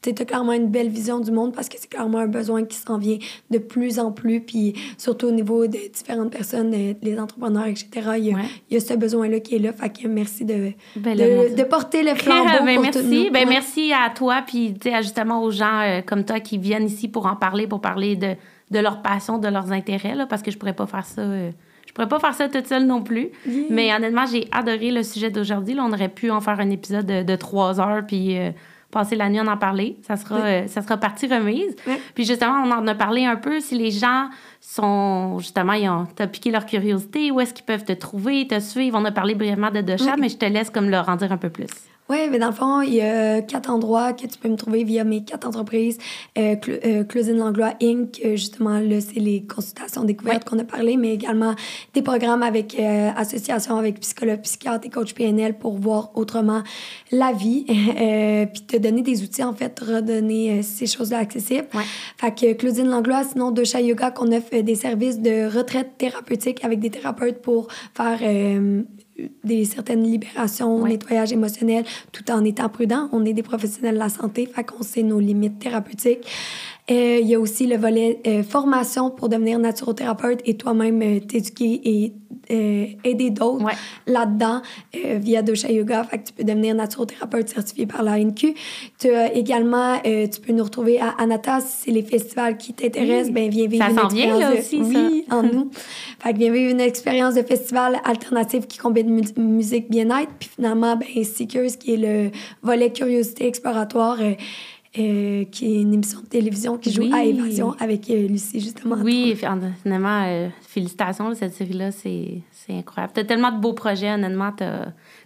tu as clairement une belle vision du monde parce que c'est clairement un besoin qui s'en vient de plus en plus. Puis surtout au niveau de différentes personnes, les entrepreneurs, etc., il y a, ce besoin-là qui est là. Fait que merci de, ben, de, porter le flambeau ben, pour merci. Ben, merci à toi, puis justement aux gens euh, comme toi qui viennent ici pour en parler, pour parler de, de leur passion, de leurs intérêts, là, parce que je pourrais pas faire ça... Euh, pourrais pas faire ça toute seule non plus. Mais honnêtement, j'ai adoré le sujet d'aujourd'hui. On aurait pu en faire un épisode de, trois heures puis euh, passer la nuit en en parler. Ça sera, euh, ça sera partie remise. Puis justement, on en a parlé un peu. Si les gens sont, justement, ils ont piqué leur curiosité, où est-ce qu'ils peuvent te trouver, te suivre? On a parlé brièvement de Docha, mais je te laisse comme leur en dire un peu plus. Oui, mais dans le fond, il y a quatre endroits que tu peux me trouver via mes quatre entreprises. Euh, euh Langlois Inc., euh, justement, là, c'est les consultations découvertes qu'on a parlé, mais également des programmes avec euh, association avec psychologue, psychiatre et coach PNL pour voir autrement la vie, puis te donner des outils, en fait, redonner ces choses-là accessibles. Ouais. Fait que Claudine Langlois, sinon de chez Yoga, qu'on offre des services de retraite thérapeutique avec des thérapeutes pour faire des certaines libérations, nettoyage émotionnel, tout en étant prudent. On est des professionnels de la santé, fait qu'on sait nos limites thérapeutiques. Euh, il y a aussi le volet euh, formation pour devenir naturopérapeute et toi-même euh, t'éduquer et aider d'autres là-dedans via Dosha Yoga. Fait que tu peux devenir naturothérapeute certifié par la NQ. Tu as également, tu peux nous retrouver à Anatas. Si c'est les festivals qui t'intéressent, ben viens vivre une expérience. Vient, là aussi, oui, en nous. Fait que viens vivre une expérience de festival alternatif qui combine musique bien-être. Puis finalement, ben Seekers, qui est le volet curiosité exploratoire euh, qui est une émission de télévision qui joue à Évasion avec euh, Lucie, justement. Oui, finalement, euh, félicitations, cette série-là, c'est incroyable. Tu as tellement de beaux projets, honnêtement.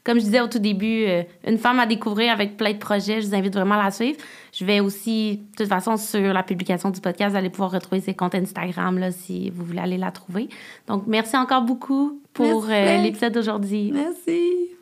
Comme je disais au tout début, une femme à découvrir avec plein de projets, je vous invite vraiment à la suivre. Je vais aussi, de toute façon, sur la publication du podcast, vous allez pouvoir retrouver ses comptes Instagram là, si vous voulez aller la trouver. Donc, merci encore beaucoup pour l'épisode d'aujourd'hui. Merci.